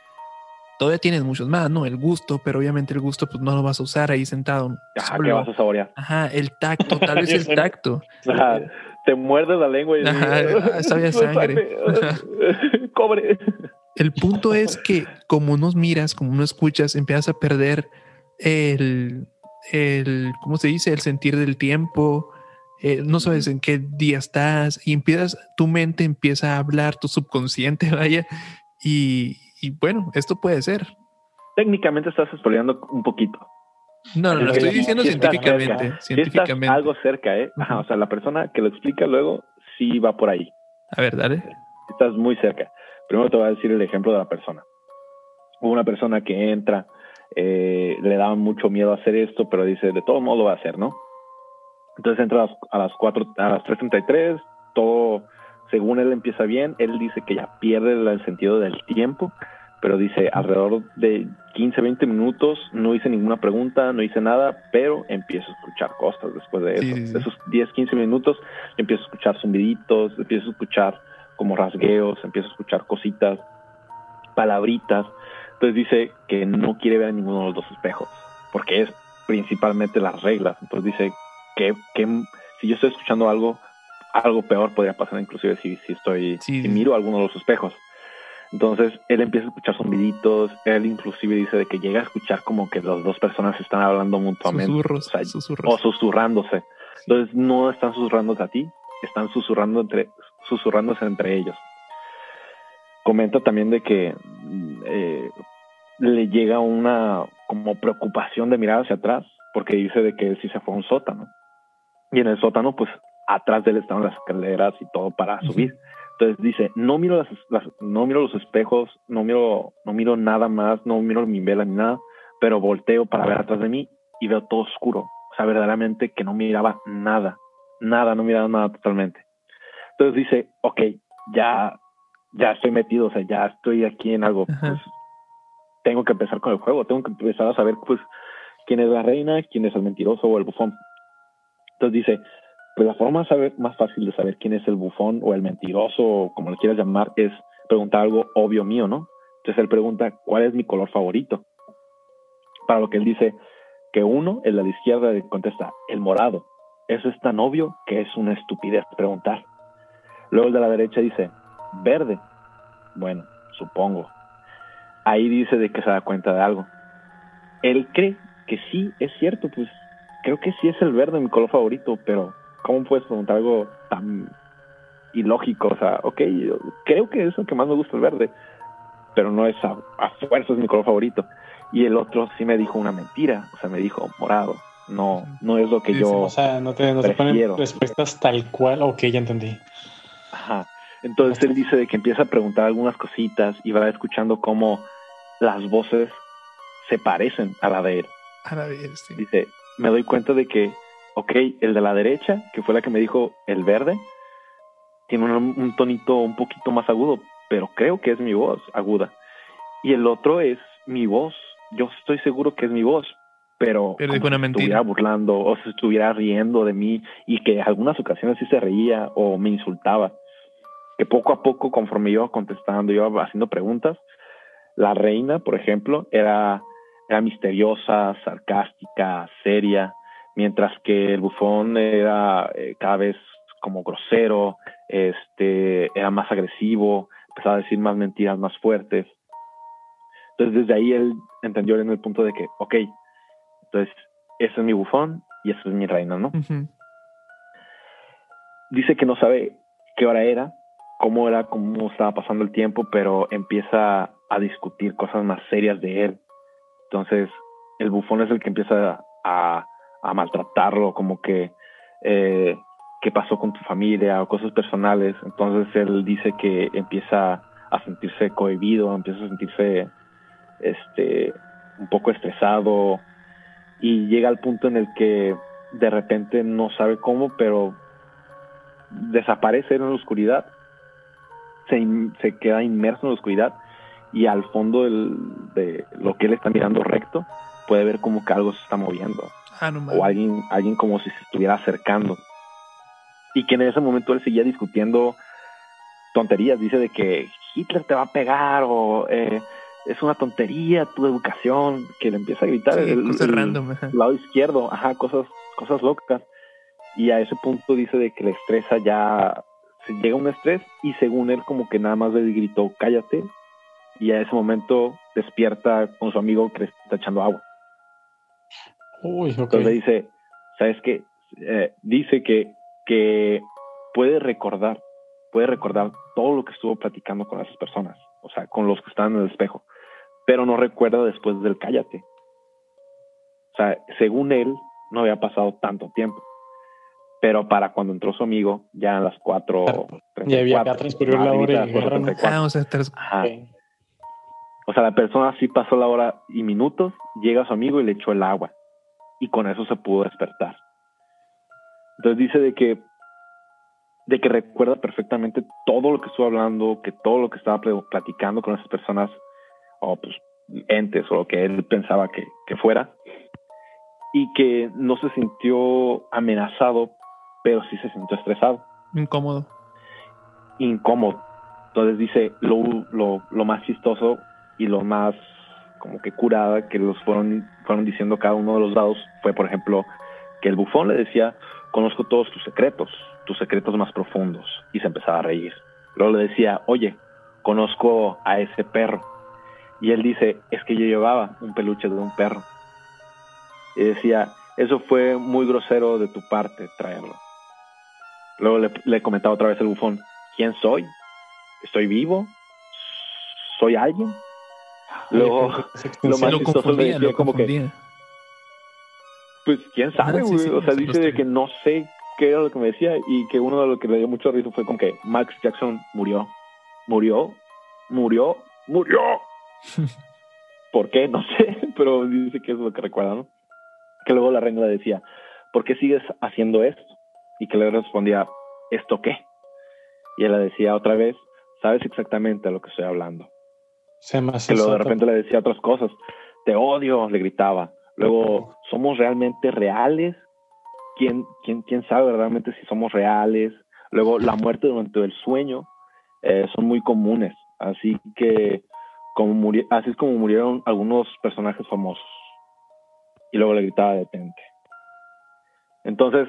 todavía tienes muchos más, ¿no? El gusto, pero obviamente el gusto pues no lo vas a usar ahí sentado. Ajá, ¿qué vas a saborear? Ajá, el tacto, tal vez el tacto. Ajá, te muerde la lengua y Ajá, sabía sangre. Cobre. El punto es que como nos miras, como no escuchas, empiezas a perder el el, ¿cómo se dice? El sentir del tiempo, eh, no sabes en qué día estás y empiezas, tu mente empieza a hablar, tu subconsciente, vaya, y, bueno, esto puede ser. técnicamente estás spoileando un poquito. No, no, lo estoy diciendo científicamente. científicamente. algo cerca, ¿eh? o sea, la persona que lo explica luego sí va por ahí. A ver, dale. Estás muy cerca. Primero te voy a decir el ejemplo de la persona. Hubo una persona que entra, eh, le daba mucho miedo hacer esto, pero dice, de todo modo lo va a hacer, ¿no? Entonces entra a las, a las 4, a las 3.33, todo, según él empieza bien, él dice que ya pierde el sentido del tiempo, pero dice alrededor de 15, 20 minutos no hice ninguna pregunta, no hice nada, pero empiezo a escuchar cosas después de eso. Esos 10, 15 minutos empiezo a escuchar zumbiditos, empiezo a escuchar como rasgueos, empiezo a escuchar cositas, palabritas. Entonces dice que no quiere ver a ninguno de los dos espejos, porque es principalmente las reglas. Entonces dice que, que si yo estoy escuchando algo, algo peor podría pasar inclusive si, si estoy, si miro alguno de los espejos. Entonces él empieza a escuchar zumbiditos, él inclusive dice de que llega a escuchar como que las dos personas están hablando mutuamente. o, susurrándose. Entonces no están susurrándose a ti, están susurrando entre, susurrándose entre ellos. Comenta también de que eh, le llega una como preocupación de mirar hacia atrás, porque dice de que él sí se fue a un sótano. Y en el sótano, pues atrás de él estaban las escaleras y todo para subir. Entonces dice, no miro las, no miro los espejos, no miro, no miro nada más, no miro mi vela ni nada, pero volteo para ver atrás de mí y veo todo oscuro. O sea, verdaderamente que no miraba nada, nada, no miraba nada totalmente. Entonces dice, ok, ya, ya estoy metido, o sea, ya estoy aquí en algo. Pues, tengo que empezar con el juego, tengo que empezar a saber, pues, quién es la reina, quién es el mentiroso o el bufón. Entonces dice, pues la forma más fácil de saber quién es el bufón o el mentiroso, o como lo quieras llamar, es preguntar algo obvio mío, ¿no? Entonces él pregunta, ¿cuál es mi color favorito? Para lo que él dice que uno, el de la izquierda, contesta, el morado. Eso es tan obvio que es una estupidez preguntar. Luego el de la derecha dice, verde. Bueno, supongo. Ahí dice de que se da cuenta de algo. Él cree que sí, es cierto, pues creo que sí es el verde mi color favorito, pero ¿cómo puedes preguntar algo tan ilógico? O sea, ok, creo que es lo que más me gusta el verde, pero no es a, fuerza es mi color favorito. Y el otro sí me dijo una mentira, o sea, me dijo morado. No, no es lo que yo. O sea, no te, no te ponen respuestas tal cual. Ok, ya entendí. Ajá. Entonces él dice de que empieza a preguntar algunas cositas y va escuchando cómo las voces se parecen a la de él. A la de él, sí. Dice, me doy cuenta de que ok, el de la derecha, que fue la que me dijo el verde, tiene un, tonito un poquito más agudo, pero creo que es mi voz aguda. Y el otro es mi voz. Yo estoy seguro que es mi voz, pero, pero si estuviera burlando o se estuviera riendo de mí y que en algunas ocasiones sí se reía o me insultaba. Que poco a poco, conforme iba contestando, iba haciendo preguntas, la reina, por ejemplo, era, era misteriosa, sarcástica, seria, mientras que el bufón era eh, cada vez como grosero, este, era más agresivo, empezaba a decir más mentiras más fuertes. Entonces desde ahí él entendió en el punto de que, ok, entonces ese es mi bufón y esa es mi reina, ¿no? Dice que no sabe qué hora era, cómo era, cómo estaba pasando el tiempo, pero empieza a discutir cosas más serias de él. Entonces el bufón es el que empieza a maltratarlo, como que eh, qué pasó con tu familia o cosas personales. Entonces él dice que empieza a sentirse cohibido, empieza a sentirse este un poco estresado y llega al punto en el que de repente no sabe cómo, pero desaparece en la oscuridad, se, se queda inmerso en la oscuridad y al fondo del, de lo que él está mirando recto puede ver como que algo se está moviendo. Ah, o alguien, alguien como si se estuviera acercando. Y que en ese momento él seguía discutiendo tonterías. Dice de que Hitler te va a pegar o eh, es una tontería tu educación, que le empieza a gritar el, lado izquierdo, ajá, cosas, cosas locas. Y a ese punto dice de que le estresa ya, llega un estrés y según él como que nada más le gritó cállate y a ese momento despierta con su amigo que le está echando agua. Entonces dice, ¿sabes qué? Eh, dice que, que puede recordar, puede recordar todo lo que estuvo platicando con esas personas, o sea, con los que están en el espejo. pero no recuerda después del cállate. O sea, según él, no había pasado tanto tiempo. Pero para cuando entró su amigo, ya a las 4. Ya había acá transcurrió la hora y ah, o, sea, Ajá. o sea, la persona sí pasó la hora y minutos, llega a su amigo y le echó el agua. Y con eso se pudo despertar. Entonces dice de que de que recuerda perfectamente todo lo que estuvo hablando, que todo lo que estaba platicando con esas personas, o pues entes, o lo que él pensaba que, que fuera, y que no se sintió amenazado, pero sí se sintió estresado. Incómodo. Incómodo. Entonces dice lo, lo, lo más chistoso y lo más como que curada que los fueron, fueron diciendo cada uno de los dados fue, por ejemplo, que el bufón le decía, conozco todos tus secretos, tus secretos más profundos. Y se empezaba a reír. Luego le decía, oye, conozco a ese perro. Y él dice, es que yo llevaba un peluche de un perro. Y decía, eso fue muy grosero de tu parte traerlo. Luego le, le comentaba otra vez el bufón, ¿quién soy? ¿Estoy vivo? ¿Soy alguien? Luego, lo más chistoso le decía como que, pues quién sabe, güey. o sea, dice de que no sé qué era lo que me decía y que uno de lo que le dio mucho risa fue con que Max Jackson murió. Murió, murió, murió. ¿Por qué? No sé, pero dice que es lo que recuerda, ¿no? Que luego la reina le decía, ¿por qué sigues haciendo esto? Y que le respondía, ¿esto qué? Y él le decía otra vez, sabes exactamente a lo que estoy hablando. Se más que luego de repente le decía otras cosas, te odio, le gritaba. Luego, ¿somos realmente reales? ¿Quién, quién, quién sabe realmente si somos reales? Luego, la muerte durante el sueño eh, son muy comunes. Así que, como así es como murieron algunos personajes famosos. Y luego le gritaba detente. Entonces,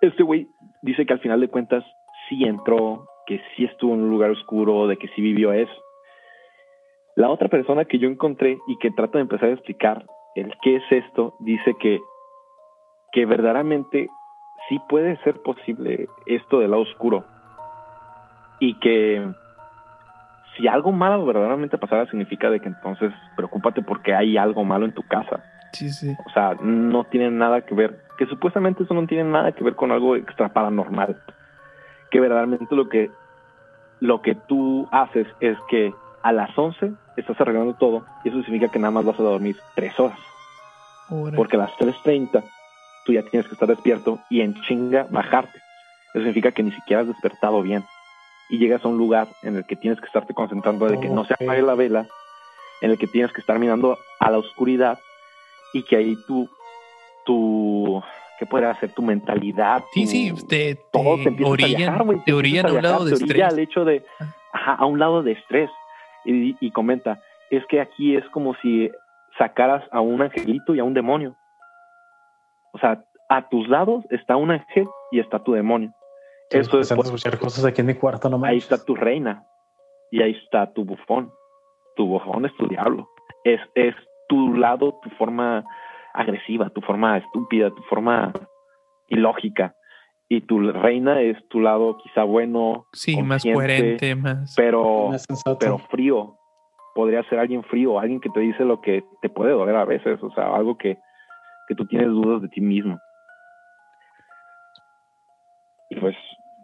este güey dice que al final de cuentas sí entró, que sí estuvo en un lugar oscuro, de que sí vivió eso. La otra persona que yo encontré y que trata de empezar a explicar el qué es esto, dice que, que verdaderamente sí puede ser posible esto del lado oscuro. Y que si algo malo verdaderamente pasara, significa de que entonces preocúpate porque hay algo malo en tu casa. Sí, sí. O sea, no tiene nada que ver, que supuestamente eso no tiene nada que ver con algo extra paranormal. Que verdaderamente lo que, lo que tú haces es que a las 11 estás arreglando todo y eso significa que nada más vas a dormir tres horas. Porque a las 3.30 tú ya tienes que estar despierto y en chinga bajarte. Eso significa que ni siquiera has despertado bien. Y llegas a un lugar en el que tienes que estarte concentrando de que no se apague la vela, en el que tienes que estar mirando a la oscuridad y que ahí tú, tu, ¿qué puede hacer? Tu mentalidad. Sí, sí, te, todo te, te orillan, a, a, un lado de estrés. Al hecho de, ajá, a un lado de estrés y, comenta, es que aquí es como si sacaras a un angelito y a un demonio. O sea, a tus lados está un ángel y está tu demonio. Eso es. escuchar cosas aquí en mi cuarto nomás. Ahí está tu reina y ahí está tu bufón. Tu bufón es tu diablo. Es, es tu lado, tu forma agresiva, tu forma estúpida, tu forma ilógica. Y tu reina es tu lado quizá bueno. Sí, más coherente, más. Pero, pero frío. Podría ser alguien frío, alguien que te dice lo que te puede doler a veces, o sea, algo que, que tú tienes dudas de ti mismo. Y pues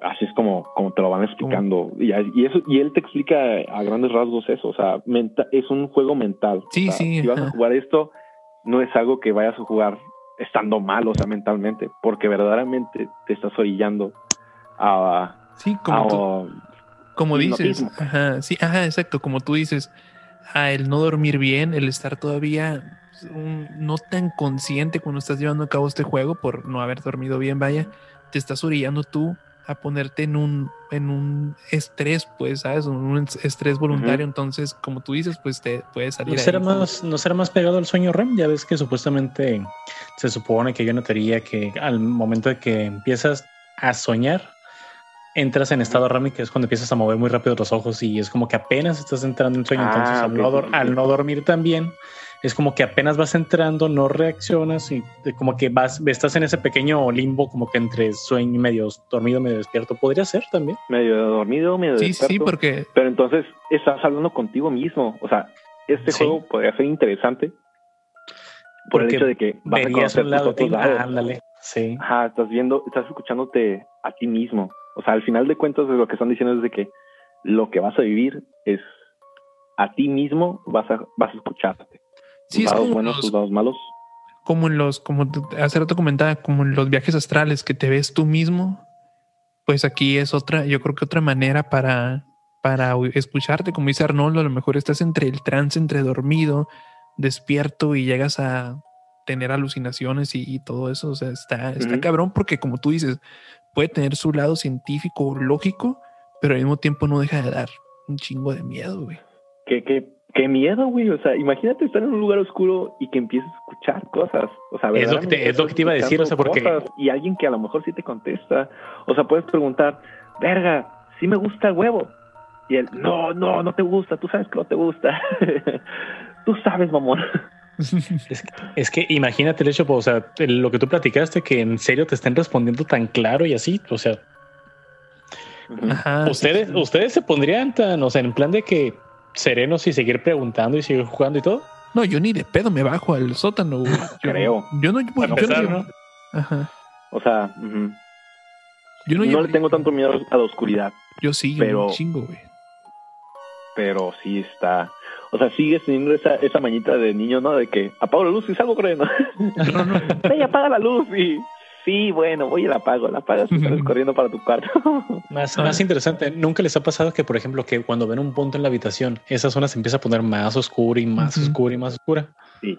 así es como, como te lo van explicando. Y, y, eso, y él te explica a grandes rasgos eso. O sea, es un juego mental. Sí, sí. Si vas a jugar esto, no es algo que vayas a jugar estando mal, o sea, mentalmente, porque verdaderamente te estás orillando a... Sí, como, como dices. Ajá, sí, ajá, exacto, como tú dices, a el no dormir bien, el estar todavía no tan consciente cuando estás llevando a cabo este juego por no haber dormido bien, vaya, te estás orillando tú a ponerte en un, en un estrés, pues, ¿sabes? Un estrés voluntario. Entonces, como tú dices, pues te puedes salir. ¿No será, más, ¿No será más pegado al sueño REM? Ya ves que supuestamente se supone que hay una teoría que al momento de que empiezas a soñar, entras en estado REM, que es cuando empiezas a mover muy rápido los ojos y es como que apenas estás entrando en sueño. entonces, ah, al, no, al no dormir tan bien, es como que apenas vas entrando, no reaccionas y como que vas, estás en ese pequeño limbo, como que entre sueño y medio dormido, medio despierto. Podría ser también. Medio dormido, medio Sí, despierto. sí, porque Pero entonces estás hablando contigo mismo. O sea, este Sí. juego podría ser interesante por Porque el hecho de que vas a conocer un lado tus lados. Ándale. Sí. Ajá, estás viendo, estás escuchándote a ti mismo. O sea, al final de cuentas lo que están diciendo es de que lo que vas a vivir es a ti mismo vas a, vas a escucharte. Sí es como buenos, los, lados malos. como en los, como hace rato comentaba, como en los viajes astrales que te ves tú mismo, pues aquí es otra, yo creo que otra manera para, para escucharte, como dice Arnoldo, a lo mejor estás entre el trance, entre dormido, despierto y llegas a tener alucinaciones y, y todo eso, o sea, está, está cabrón porque como tú dices, puede tener su lado científico o lógico, pero al mismo tiempo no deja de dar un chingo de miedo, güey. Qué, qué, qué miedo, güey. O sea, imagínate estar en un lugar oscuro y que empieces a escuchar cosas. O sea, Es lo que te- verdaderamente es lo que te iba a decir, o sea, porque- Y alguien que a lo mejor sí te contesta. O sea, puedes preguntar, verga, sí me gusta el huevo. Y él, no, no, no te gusta. Tú sabes que no te gusta. tú sabes, mamón. Es que imagínate el hecho, pues, o sea, lo que tú platicaste, que en serio te estén respondiendo tan claro y así, o sea, sí, ustedes, sí. ustedes se pondrían tan, o sea, en plan de que serenos y seguir preguntando y seguir jugando y todo. No, yo ni de pedo me bajo al sótano, güey. Yo- Creo. Yo no, yo, empezar, no, ¿no? Ajá. O sea, ujú. Yo no, no, le tengo tanto miedo a la oscuridad. Yo sí, pero- un chingo, güey. Pero sí está. O sea, sigues teniendo esa, esa mañita de niño, ¿no? De que apago la luz y salgo corriendo. No, no. Ey, apaga la luz y sí, bueno, voy y la apago. La apagas y sales corriendo para tu cuarto. Más, más interesante, ¿nunca les ha pasado que, por ejemplo, que cuando ven un punto en la habitación, esa zona se empieza a poner más oscura y más oscura y más oscura? sí,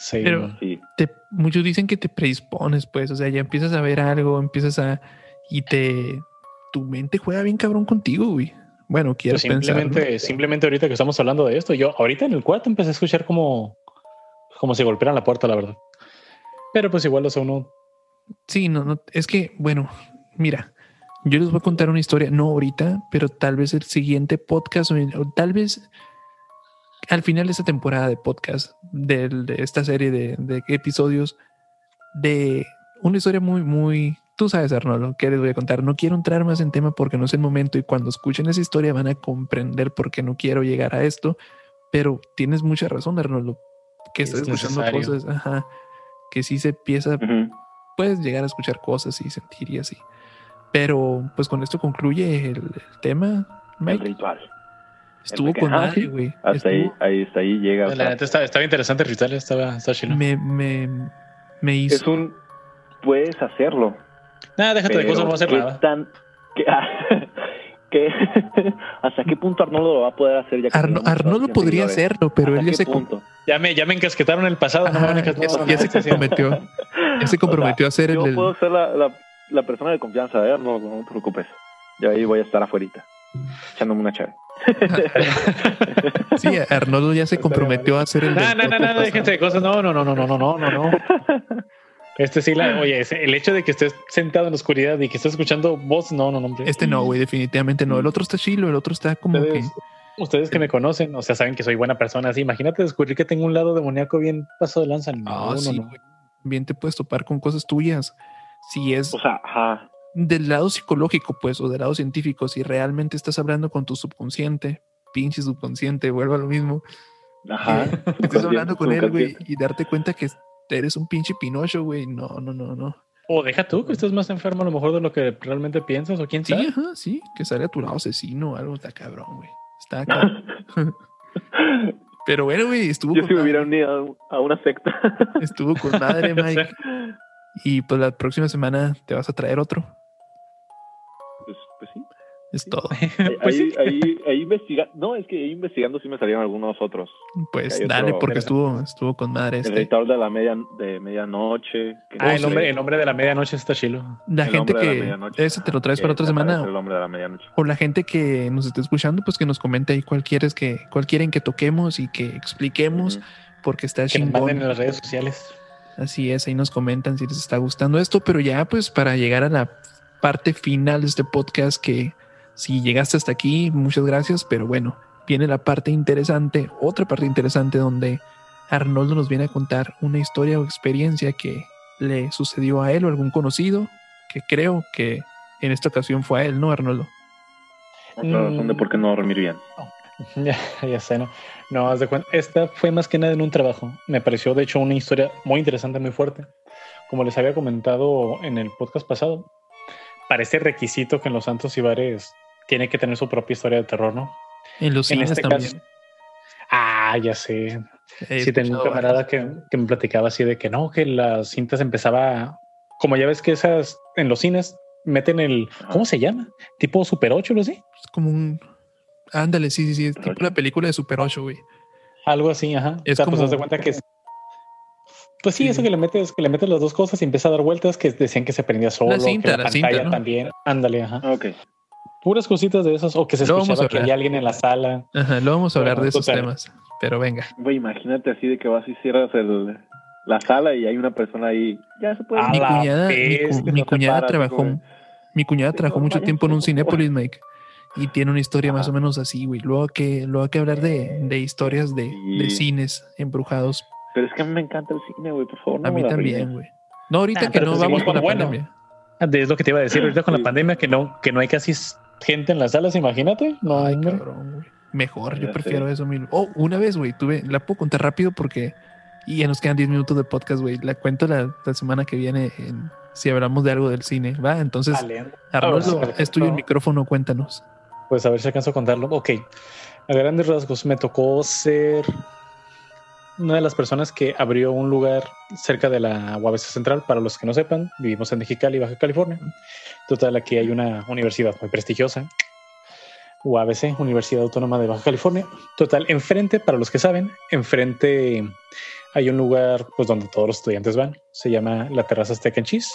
Sí. Pero- sí. Te- muchos dicen que te predispones, pues. O sea, ya empiezas a ver algo, empiezas a. Y te. Tu mente juega bien cabrón contigo, güey. Bueno, quiero Pues pensar. simplemente, simplemente ahorita que estamos hablando de esto, yo ahorita en el cuarto empecé a escuchar como, como si golpearan la puerta, la verdad. Pero pues igual, o sea, uno Sí, no, no. Es que, bueno, mira. Yo les voy a contar una historia, no ahorita, pero tal vez el siguiente podcast o, tal vez al final de esta temporada de podcast, del- de, esta serie de, de episodios, de una historia muy, muy... Tú sabes, Arnoldo, que les voy a contar. No quiero entrar más en tema porque no es el momento y cuando escuchen esa historia van a comprender por qué no quiero llegar a esto. Pero tienes mucha razón, Arnoldo, que Es estás escuchando necesario. cosas, ajá, que sí se empieza Ujú. Puedes llegar a escuchar cosas y sentir y así. Pero pues con esto concluye el, el tema. El Mike. ritual. Estuvo el- con madre, sí. güey. Hasta ahí, Estuvo- ahí, hasta ahí llega. o La neta estaba, estaba interesante el ritual, estaba, estaba chido. Me, me, me hizo. es un. Puedes hacerlo. Nada, déjate de cosas, no va a hacer ¿qué nada. tan- qué- qué- ¿Hasta qué punto Arnoldo lo va a poder hacer? Ya que Arno- Arnoldo 100 podría hacerlo, pero él ¿Hasta ya se, punto? Ya me, ya me encasquetaron el pasado, no me van a Ajá, encasquetar. ya, ya se comprometió. él se comprometió o sea, a ser yo el. Yo puedo ser la, la, la, persona de confianza, ¿eh? No, no te preocupes. Yo ahí voy a estar afuerita, echándome una chave. sí, Arnoldo ya se comprometió a hacer el. No, no, no, no, déjense de cosas. No, no, no, no, no, no, no, no. Este sí, la, oye, el hecho de que estés sentado en la oscuridad y que estés escuchando voz, no, no, no. Este no, güey, definitivamente no. El otro está chilo, el otro está como ustedes, que. Ustedes que me conocen, o sea, saben que soy buena persona. Así, imagínate descubrir que tengo un lado demoníaco bien paso de lanza. No, no, sí, no. no. Bien te puedes topar con cosas tuyas. Si es O sea, ajá. del lado psicológico, pues, o del lado científico, si realmente estás hablando con tu subconsciente, pinche subconsciente, vuelvo a lo mismo, Ajá. estás hablando con él, güey, y darte cuenta que eres un pinche Pinocho, güey. No, no, no, no. O deja tú que estés más enfermo a lo mejor de lo que realmente piensas, o quién Sí, sabe. ajá, sí, que sale a tu lado asesino o algo, está cabrón, güey. Está cabrón. Pero bueno, güey, estuvo Yo con si me hubiera unido a una secta. estuvo con madre, Mike. Y pues la próxima semana te vas a traer otro. Es todo. Ahí, Pues sí. ahí, ahí investiga... No, es que ahí investigando sí me salieron algunos otros. Pues otro- dale, porque estuvo, estuvo con madre El este. ritual de la media, de medianoche. Ah, el hombre, el hombre de la medianoche está chilo. La El gente hombre de la que medianoche. ese te lo traes para otra se semana El hombre de la medianoche. o la gente que nos esté escuchando, pues que nos comente ahí cuál quieres que, cuál quieren que toquemos y que expliquemos, porque está Que chingón. manden en las redes sociales. Así es, ahí nos comentan si les está gustando esto, pero ya pues para llegar a la parte final de este podcast que si llegaste hasta aquí, muchas gracias, pero bueno, viene la parte interesante, otra parte interesante donde Arnoldo nos viene a contar una historia o experiencia que le sucedió a él o algún conocido, que creo que en esta ocasión fue a él, ¿no, Arnoldo? Otra razón de por qué no dormir bien. Ya, ya sé, ¿no? No, haz de cuenta. Esta fue más que nada en un trabajo. Me pareció, de hecho, una historia muy interesante, muy fuerte. Como les había comentado en el podcast pasado, parece requisito que en los santos y bares tiene que tener su propia historia de terror, ¿no? En los En cines este también. caso- Ah, ya sé. He Sí, tenía un camarada que, que me platicaba así de que no, que las cintas empezaba. Como ya ves que esas en los cines meten el. ¿Cómo se llama? Tipo Super 8, ¿lo sé? Es como un. Ándale, sí, sí, sí. Es tipo la película de Super 8, güey. Algo así, ajá. Es o sea, pues como- haz de cuenta que es. Pues sí, Sí. eso que le metes, que le metes las dos cosas y empieza a dar vueltas que decían que se prendía solo, cinta, que la la, cinta, pantalla ¿no? también. Ándale, ajá. Ok. Puras cositas de esas, o que se Luego escuchaba que había alguien en la sala. Ajá, luego vamos a hablar de esos total. temas. Pero venga. Güey, imagínate así de que vas y cierras el, la sala y hay una persona ahí. Ya se puede. Mi cuñada, mi, cu- mi no te cuñada paras, trabajó, mi cuñada trabajó mucho tiempo en un Cinépolis, Mike. Y tiene una historia más o menos así, güey. Luego hay que, luego hay que hablar de, de historias de, de Sí. cines embrujados. Pero es que a mí me encanta el cine, güey, por favor. No a mí también, güey. No, ahorita Ah, que no vamos con la bueno. pandemia. De es lo que te iba a decir ahorita con Sí. la pandemia, que no, que no hay casi gente en las salas, imagínate. No, Ay, hombre. cabrón, güey. Mejor, Ya yo sé. prefiero eso mil. Oh, una vez, güey, tuve, la puedo contar rápido porque y ya nos quedan 10 minutos de podcast, güey. La cuento la, la semana que viene en- si hablamos de algo del cine, ¿va? Entonces, Vale. Arnoldo, es tuyo el no. micrófono, cuéntanos. Pues a ver si alcanzo a contarlo. Ok. A grandes rasgos, me tocó ser una de las personas que abrió un lugar cerca de la UABC Central. Para los que no sepan, vivimos en Mexicali, Baja California. Total, aquí hay una universidad muy prestigiosa. UABC, Universidad Autónoma de Baja California. Total, enfrente, para los que saben, enfrente hay un lugar pues donde todos los estudiantes van. Se llama la Terraza Steak and Cheese.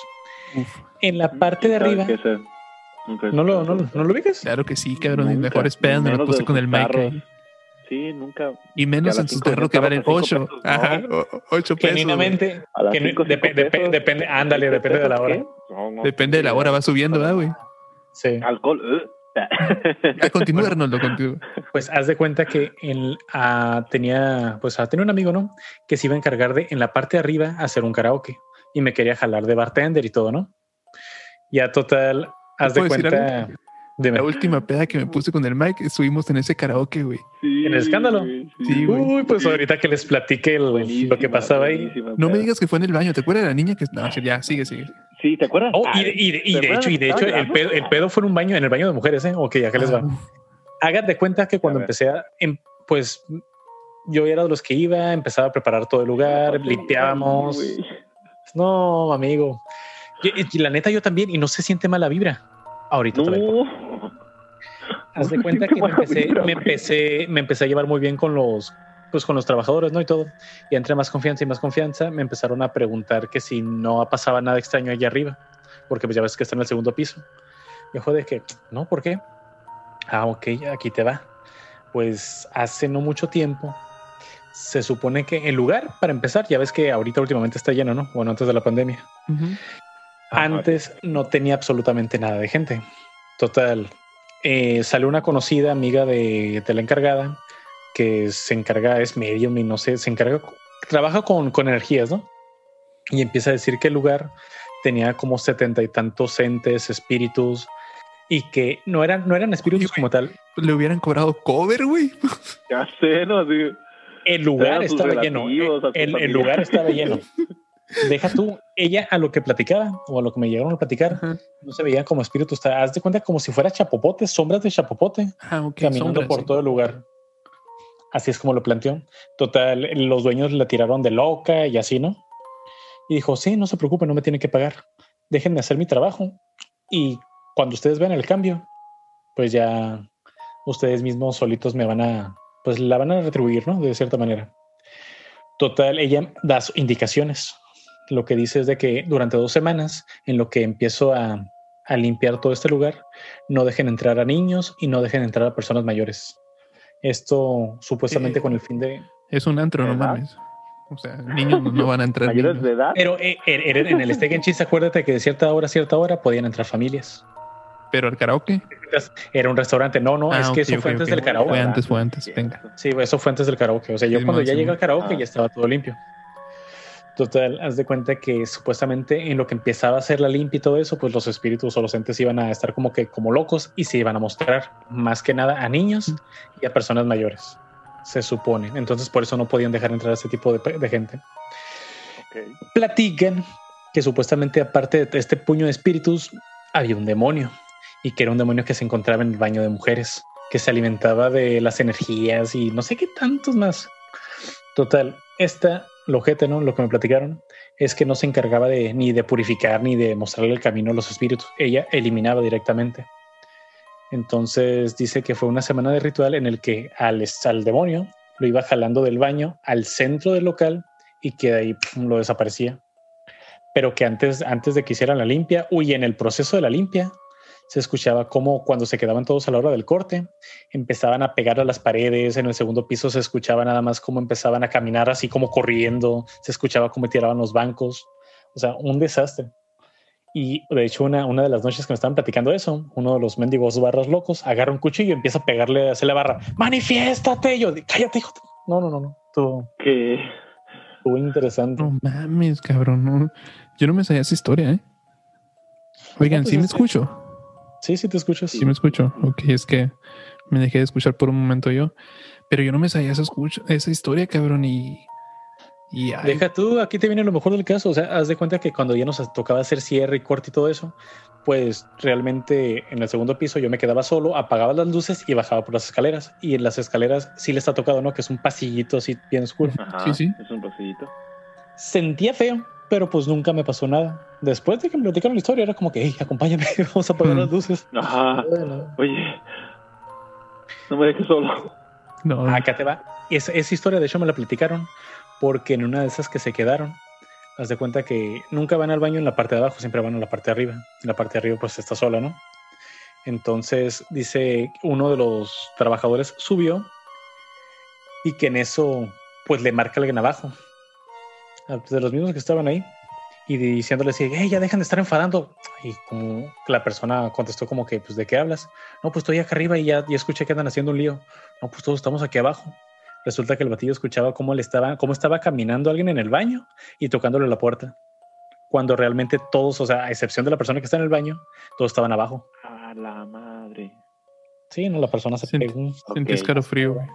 Uf, En la parte de ¿Sabes arriba, ¿no lo, no, lo ubicas? claro que sí, cabrón. Nunca, mejores pedas me puse con el ahí. Sí, nunca. Y menos en cinco tarros que valen a cinco 8. pesos, ¿no? Ajá, 8 pesos. Genuinamente, depende- ándale, ¿Cinco depende de la hora. qué? No, no, Depende de la hora, va subiendo, ¿verdad, güey? sí. Alcohol. ugh. Ah, continúa, Arnoldo, continúa. Pues haz de cuenta que él ah, tenía, pues ah, tenía un amigo, ¿no? Que se iba a encargar de en la parte de arriba hacer un karaoke y me quería jalar de bartender y todo, ¿no? Ya total, haz de cuenta. Dime. La última peda que me puse con el mic, estuvimos en ese karaoke, güey. Sí, ¿En el escándalo? güey, Sí, güey. Uy, pues ahorita que les platique el- lo que pasaba ahí. No me digas que fue en el baño. ¿Te acuerdas de la niña que.? No, ya, sigue, sigue. Sí, ¿te acuerdas? Oh, y, de- y de- y ¿te de acuerdas hecho, y de hecho, el pedo, el pedo fue en un baño, en el baño de mujeres, ¿eh? Ok, ya que les va. Ah, Hagan de cuenta que cuando A empecé a, em- pues yo era de los que iba, empezaba a preparar todo el lugar, limpiábamos. No, amigo. Y, y la neta, yo también, y no se siente mala vibra. Ahorita te la. No. Haz de cuenta que me empecé, me empecé, me empecé a llevar muy bien con los, pues con los trabajadores, ¿no? Y todo. Y entre más confianza y más confianza, me empezaron a preguntar que si no pasaba nada extraño allá arriba, porque pues ya ves que está en el segundo piso. Y yo de que, no, ¿por qué? Ah, ok, aquí te va. Pues hace no mucho tiempo, se supone que el lugar, para empezar, ya ves que ahorita últimamente está lleno, ¿no? Bueno, antes de la pandemia. ujú. Ajá. Antes no tenía absolutamente nada de gente. Total. eh, salió una conocida amiga de, de la encargada que se encarga, es medium y no sé, se encarga, trabaja con, con energías, ¿no? Y empieza a decir que el lugar tenía como setenta y tantos entes, espíritus, y que no eran, no eran espíritus como tal. Le hubieran cobrado cover, güey. Ya sé, ¿no? Así, El lugar estaba lleno. sus El, el lugar estaba lleno. Deja tú, ella a lo que platicaba o a lo que me llegaron a platicar, Ajá. no se veían como espíritus. Haz de cuenta como si fuera chapopote, sombras de chapopote, Ah, ok. caminando sombras, por sí. todo el lugar. Así es como lo planteó. Total, los dueños la tiraron de loca y así, ¿no? Y dijo, sí, no se preocupen, no me tienen que pagar. Déjenme hacer mi trabajo. Y cuando ustedes vean el cambio, pues ya ustedes mismos solitos me van a, pues la van a retribuir, ¿no? De cierta manera. Total, ella da indicaciones. Lo que dice es de que durante dos semanas, en lo que empiezo a, a limpiar todo este lugar, no dejen entrar a niños y no dejen entrar a personas mayores. Esto supuestamente Eh, con el fin de... Es un antro, no mames. O sea, niños no, van a entrar. mayores niños. de edad. Pero eh, er- er- en el Steak and Cheese, acuérdate que de cierta hora a cierta hora podían entrar familias. Pero el karaoke. Era un restaurante. No, no, Ah, es que eso fue antes del karaoke. Fue antes, fue antes. Venga. Sí, eso fue antes del karaoke. O sea, yo Sí, cuando ya llegué al karaoke Ah. ya estaba todo limpio. Total, haz de cuenta que supuestamente en lo que empezaba a ser la limpia y todo eso, pues los espíritus o los entes iban a estar como que como locos y se iban a mostrar más que nada a niños y a personas mayores, se supone. Entonces por eso no podían dejar entrar a ese tipo de, gente. Ok. Platican que supuestamente aparte de este puño de espíritus había un demonio y que era un demonio que se encontraba en el baño de mujeres, que se alimentaba de las energías y no sé qué tantos más. Total, esta Lo que me platicaron es que no se encargaba de ni de purificar ni de mostrarle el camino a los espíritus. Ella eliminaba directamente. Entonces dice que fue una semana de ritual en el que al, al demonio lo iba jalando del baño al centro del local y que de ahí pum, lo desaparecía. Pero que antes, antes de que hicieran la limpia, uy, en el proceso de la limpia, se escuchaba como cuando se quedaban todos a la hora del corte, empezaban a pegar a las paredes, en el segundo piso se escuchaba nada más como empezaban a caminar así como corriendo, se escuchaba como tiraban los bancos, o sea, un desastre. Y de hecho, una, una de las noches que me estaban platicando eso, uno de los mendigos barras locos agarra un cuchillo y empieza a pegarle, a hacer la barra, manifiéstate, yo, cállate, hijo. No, no, no, no, estuvo, Que estuvo interesante. No mames, cabrón. no. Yo no me sabía esa historia, ¿eh? Oigan, pues sí me escucho. Sí, sí te escuchas. Sí me escucho. Ok, es que me dejé de escuchar por un momento yo. Pero yo no me sabía esa, escucha, esa historia, cabrón. Y. Y ay, Deja tú, aquí te viene lo mejor del caso. O sea, haz de cuenta que cuando ya nos tocaba hacer cierre y corte y todo eso, pues realmente en el segundo piso yo me quedaba solo, apagaba las luces y bajaba por las escaleras. Y en las escaleras sí les ha tocado, ¿no? Que es un pasillito así bien oscuro. ajá, Sí, sí. es un pasillito. Sentía feo, pero pues nunca me pasó nada. Después de que me platicaron la historia, era como que, hey, acompáñame, vamos a apagar Mm. las luces. Ajá. Bueno, Oye, no me dejes solo. no. acá te va. Esa, esa historia, de hecho, me la platicaron porque en una de esas que se quedaron, haz de cuenta que nunca van al baño en la parte de abajo, siempre van a la parte de arriba. En la parte de arriba, pues está sola, ¿no? Entonces, dice uno de los trabajadores subió y que en eso, pues le marca alguien abajo, de los mismos que estaban ahí, y diciéndoles, hey, ya dejan de estar enfadando. Y como la persona contestó como que, pues, ¿de qué hablas? No, pues estoy acá arriba y ya, ya escuché que andan haciendo un lío. No, pues todos estamos aquí abajo. Resulta que el batillo escuchaba cómo le estaba, cómo estaba caminando alguien en el baño y tocándole la puerta. Cuando realmente todos, o sea, a excepción de la persona que está en el baño, todos estaban abajo. A la madre. Sí, no, la persona se Sí. pegó. un- Sentí ok. escalofrío, güey.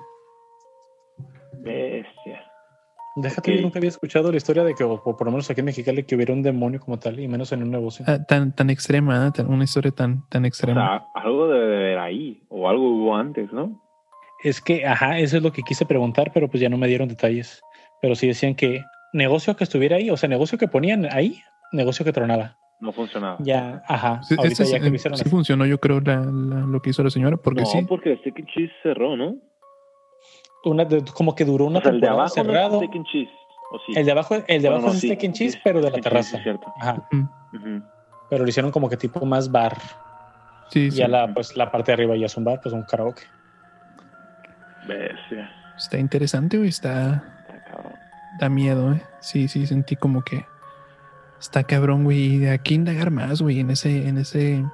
Déjate, Ok. yo nunca había escuchado la historia de que, o por lo menos aquí en Mexicali, que hubiera un demonio como tal, y menos en un negocio. Ah, tan, tan extrema, ¿eh? Tan- una historia tan, tan O extrema. sea, algo debe de haber ahí. O algo hubo antes, ¿no? Es que, ajá, eso es lo que quise preguntar, pero pues ya no me dieron detalles. Pero sí decían que negocio que estuviera ahí, o sea, negocio que ponían ahí, negocio que tronaba. No funcionaba. Ya, ajá. Sí, ahorita este ya sí- que sí así. funcionó, yo creo, la- la- lo que hizo la señora, porque no, sí. porque el Steak and Cheese cerró, ¿no? Una de- como que duró una o sea, el de temporada abajo no es cerrado. Steak and Cheese. ¿O sí? El de abajo, el de Bueno, abajo no, es sí, steak and cheese, sí, pero de la cheese, terraza. es cierto. Ajá. Mm, Ujú. Pero lo hicieron como que tipo más bar. Sí, sí. Ya la, pues la parte de arriba ya es un bar, pues un karaoke. Bestia. Está interesante, güey. Está. Da miedo, ¿eh? Sí, sí, sentí como que. Está cabrón, güey. Y de aquí indagar más, güey, en ese, en ese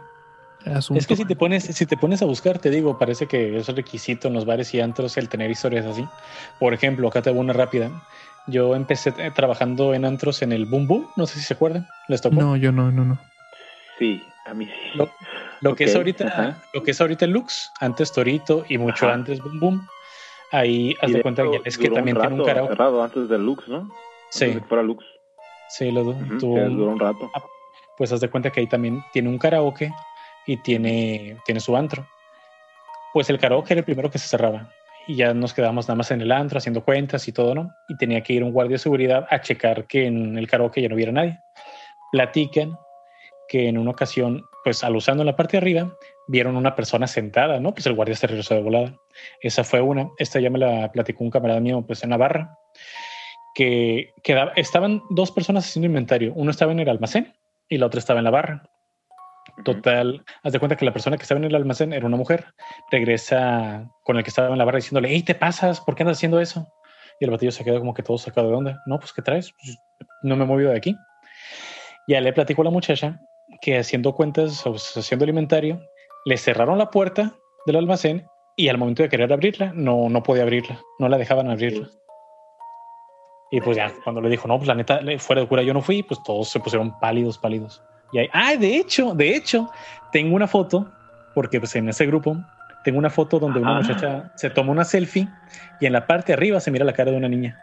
asunto. Es que si te pones, si te pones a buscar, te digo, parece que es requisito en los bares y antros el tener historias así. Por ejemplo, acá te hago una rápida. Yo empecé eh, trabajando en antros en el Boom Boom, no sé si se acuerdan. ¿Les tocó? No, yo no, no, no. Sí, a mí sí. Lo, lo que es ahorita, ajá. lo que es ahorita el Lux, antes Torito y mucho Ajá. antes Boom Boom. Ahí haz de de cuenta que es que también un tiene un karaoke. cerrado antes del Lux, ¿no? Sí, Antes de que fuera Lux. sí, lo un- duró un rato. pues haz de cuenta que ahí también tiene un karaoke y tiene, tiene su antro. Pues el karaoke era el primero que se cerraba y ya nos quedamos nada más en el antro haciendo cuentas y todo, ¿no? Y tenía que ir un guardia de seguridad a checar que en el karaoke ya no hubiera nadie. Platican que en una ocasión, pues al usando en la parte de arriba, vieron una persona sentada, ¿no? Pues el guardia se regresó de volada. Esa fue una. Esta ya me la platicó un camarada mío, pues en la barra, que quedaba, estaban dos personas haciendo inventario. Uno estaba en el almacén y la otra estaba en la barra. Total, haz de cuenta que la persona que estaba en el almacén era una mujer. Regresa con el que estaba en la barra diciéndole, hey, te pasas, ¿por qué andas haciendo eso? Y el batillo se quedó como que todo sacado de onda. No, pues, ¿qué traes? Pues, no me he movido de aquí. Ya le platicó a la muchacha que haciendo cuentas, o haciendo el le cerraron la puerta del almacén y al momento de querer abrirla, no, no podía abrirla, no la dejaban abrirla. Y pues ya, cuando le dijo, no, pues la neta, fuera de cura yo no fui, pues todos se pusieron pálidos, pálidos. Y ahí, ah, de hecho, de hecho, tengo una foto, porque pues en ese grupo tengo una foto donde una muchacha se toma una selfie y en la parte de arriba se mira la cara de una niña.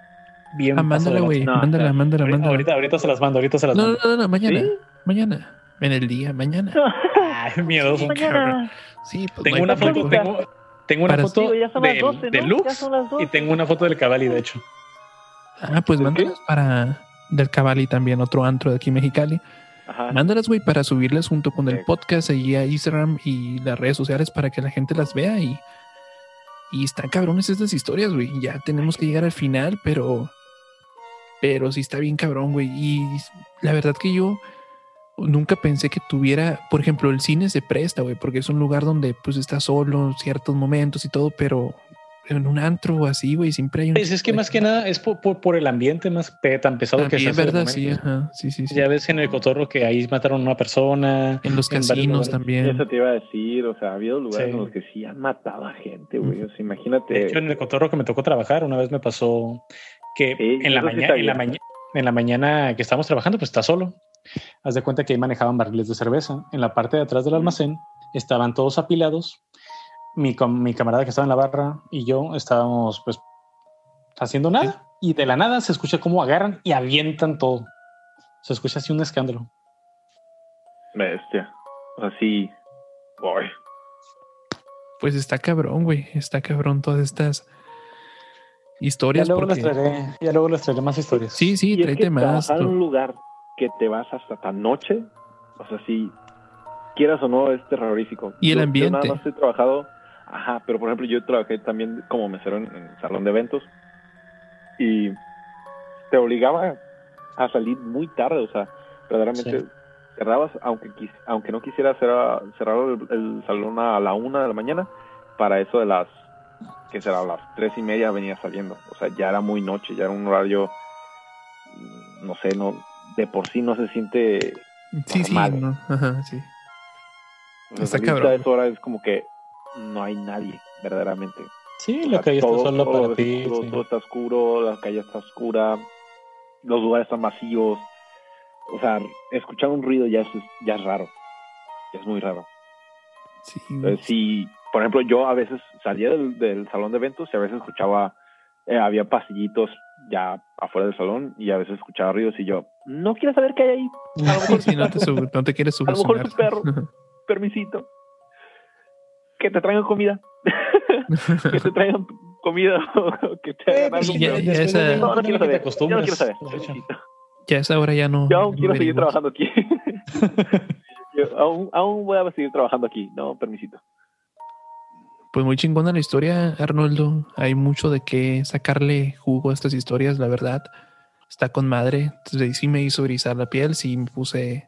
Bien. Ah, mándala, güey. mándala, mándala, mándala. Ahorita, ahorita se las mando, ahorita se las no, mando. No, no, no, mañana. Mañana. En el día, mañana. Ay, miedoso. Mañana. Sí, pues tengo una foto, tengo, tengo una foto de, de Lux y tengo una foto del Cavalli, de hecho. Ah, pues mándalas para del Cavalli también, otro antro de aquí Mexicali. Ajá. Mándalas, güey, para subirlas junto con el podcast ahí a Instagram y las redes sociales para que la gente las vea y, y están cabrones estas historias, güey. Ya tenemos que llegar al final, pero pero sí está bien cabrón, güey. Y la verdad que yo nunca pensé que tuviera, por ejemplo, el cine se presta, güey, porque es un lugar donde pues está solo ciertos momentos y todo, pero en un antro o así, güey, siempre hay un... Es, es que más que nada es por, por, el ambiente más tan pesado que es verdad, sí, ajá, sí, sí, sí, Ya ves en el cotorro que ahí mataron a una persona. En los casinos también. Eso te iba a decir, o sea, ha habido lugares en los que sí han matado a gente, güey, o sea, imagínate. De hecho, en el cotorro que me tocó trabajar, una vez me pasó que en, la mañana, en, la mañana, en la mañana que estábamos trabajando, pues está solo. Haz de cuenta que ahí manejaban barriles de cerveza. En la parte de atrás del almacén estaban todos apilados mi, mi camarada que estaba en la barra y yo estábamos pues haciendo nada y de la nada se escucha cómo agarran y avientan todo. Se escucha así un escándalo. Bestia. Así. Boy. Pues está cabrón, güey. Está cabrón todas estas historias. Ya luego, porque... les traeré, ya luego les traeré más historias. Sí, sí, y tráete es que más. Trabajar en un lugar que te vas hasta tan noche, o sea, si quieras o no, es terrorífico. Y el yo, ambiente. Yo nada más he trabajado Ajá, pero por ejemplo yo trabajé también como mesero en, en salón de eventos y te obligaba a salir muy tarde, o sea, verdaderamente Sí. cerrabas, aunque quis- aunque no quisiera cerrar, cerrar el, el salón a la una de la mañana, para eso de las, que será, a las tres y media venía saliendo, o sea, ya era muy noche, ya era un horario, mm, no sé, no de por sí no se siente, Sí, sí, normal. no. Ajá, sí. o sea, Está salirte cabrón. a esa hora es como que no hay nadie, verdaderamente. Sí, O la sea, calle está todo- solo todo para ti. sí. Todo está oscuro, la calle está oscura, los lugares están vacíos. O sea, escuchar un ruido ya es, ya es raro. Ya es muy raro. Sí, Entonces, si, por ejemplo, yo a veces salía del, del salón de eventos y a veces escuchaba, eh, había pasillitos ya afuera del salón y a veces escuchaba ruidos y yo, no quiero saber qué hay ahí, a lo mejor Sí, no te, sub- no te quieres A lo mejor subir. tu perro. permisito. Que te traigan comida. que te traigan comida o que te hagan algo. ya- esa- No, quiero saber. Yo no quiero. Ya esa hora ya no. Yo aún no quiero seguir trabajando aquí. Yo aún, aún voy a seguir trabajando aquí. No, permisito. Pues muy chingona la historia, Arnoldo. Hay mucho de qué sacarle jugo a estas historias, la verdad. Está con madre. Entonces sí me hizo erizar la piel, sí me puse,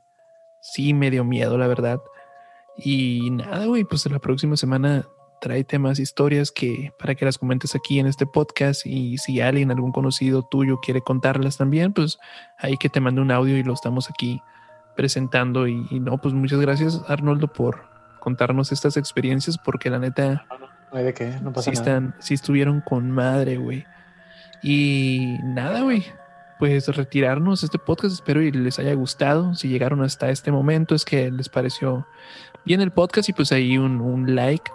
sí me dio miedo, la verdad. Y nada, güey, pues la próxima semana tráete más historias que para que las comentes aquí en este podcast y si alguien, algún conocido tuyo quiere contarlas también, pues ahí que te mande un audio y lo estamos aquí presentando y, y no, pues muchas gracias Arnoldo por contarnos estas experiencias porque la neta No hay de qué, no pasa sí, nada. están, sí estuvieron con madre, güey. Y nada, güey. Pues retirarnos este podcast. Espero y les haya gustado. Si llegaron hasta este momento, es que les pareció bien el podcast. Y pues ahí un, un like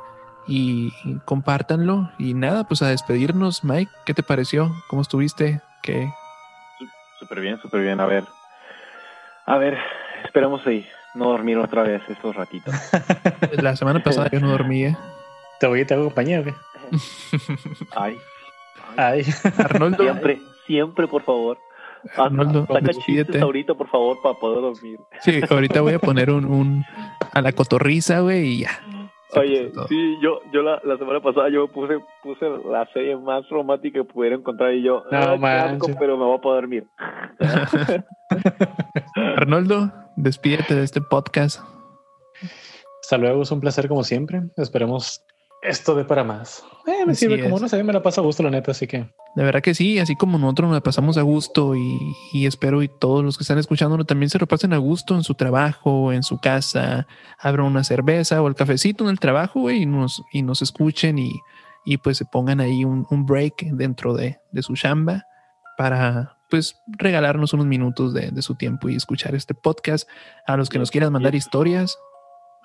y, y compártanlo. Y nada, pues a despedirnos, Mike. ¿Qué te pareció? ¿Cómo estuviste? ¿Qué? Súper bien, súper bien. A ver. A ver, esperemos ahí. No dormir otra vez estos ratitos. La semana pasada yo no dormía. ¿Te voy te hago compañía o qué? Ay. Ay. Ay. Arnoldo, Siempre, siempre, por favor. Haz- Arnoldo, saca chistes ahorita, por favor, para poder dormir. Sí, ahorita voy a poner un, un a la cotorriza, güey, y ya. Oye, sí, yo, yo la, la semana pasada yo puse, puse la serie más romántica que pudiera encontrar y yo, No "Ah, asco, pero me voy a poder dormir. Arnoldo, despídete de este podcast. Hasta luego, es un placer como siempre. Esperemos esto de para más. Eh, me Así sirve como no sé, me la paso a gusto, la neta, así que De verdad que sí, así como nosotros nos la pasamos a gusto y, y espero y todos los que están escuchándolo también se lo pasen a gusto en su trabajo, en su casa, abran una cerveza o el cafecito en el trabajo y nos, y nos escuchen y, y pues se pongan ahí un, un break dentro de, de su chamba para pues regalarnos unos minutos de, de su tiempo y escuchar este podcast. A los que nos quieran mandar historias,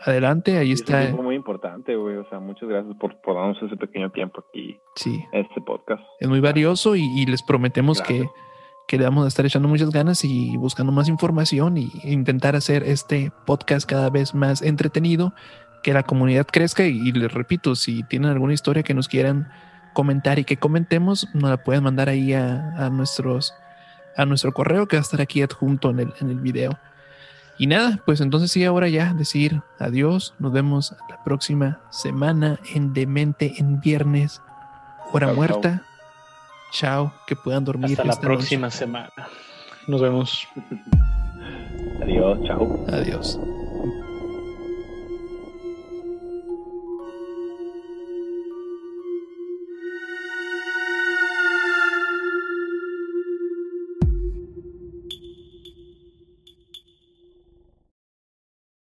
adelante, ahí está. es muy importante, güey. O sea, muchas gracias por, por darnos ese pequeño tiempo aquí Sí, este podcast. es muy valioso y, y les prometemos que, Gracias. que le vamos a estar echando muchas ganas y buscando más información y intentar hacer este podcast cada vez más entretenido, que la comunidad crezca y, y les repito, si tienen alguna historia que nos quieran comentar y que comentemos, nos la pueden mandar ahí a, a nuestros a nuestro correo que va a estar aquí adjunto en el, en el video. Y nada, pues entonces sí, ahora ya decir adiós. Nos vemos la próxima semana en Demente en viernes, hora Chao, muerta. Chao, que puedan dormir. hasta la noche. próxima semana. Nos vemos. Adiós, chao. Adiós.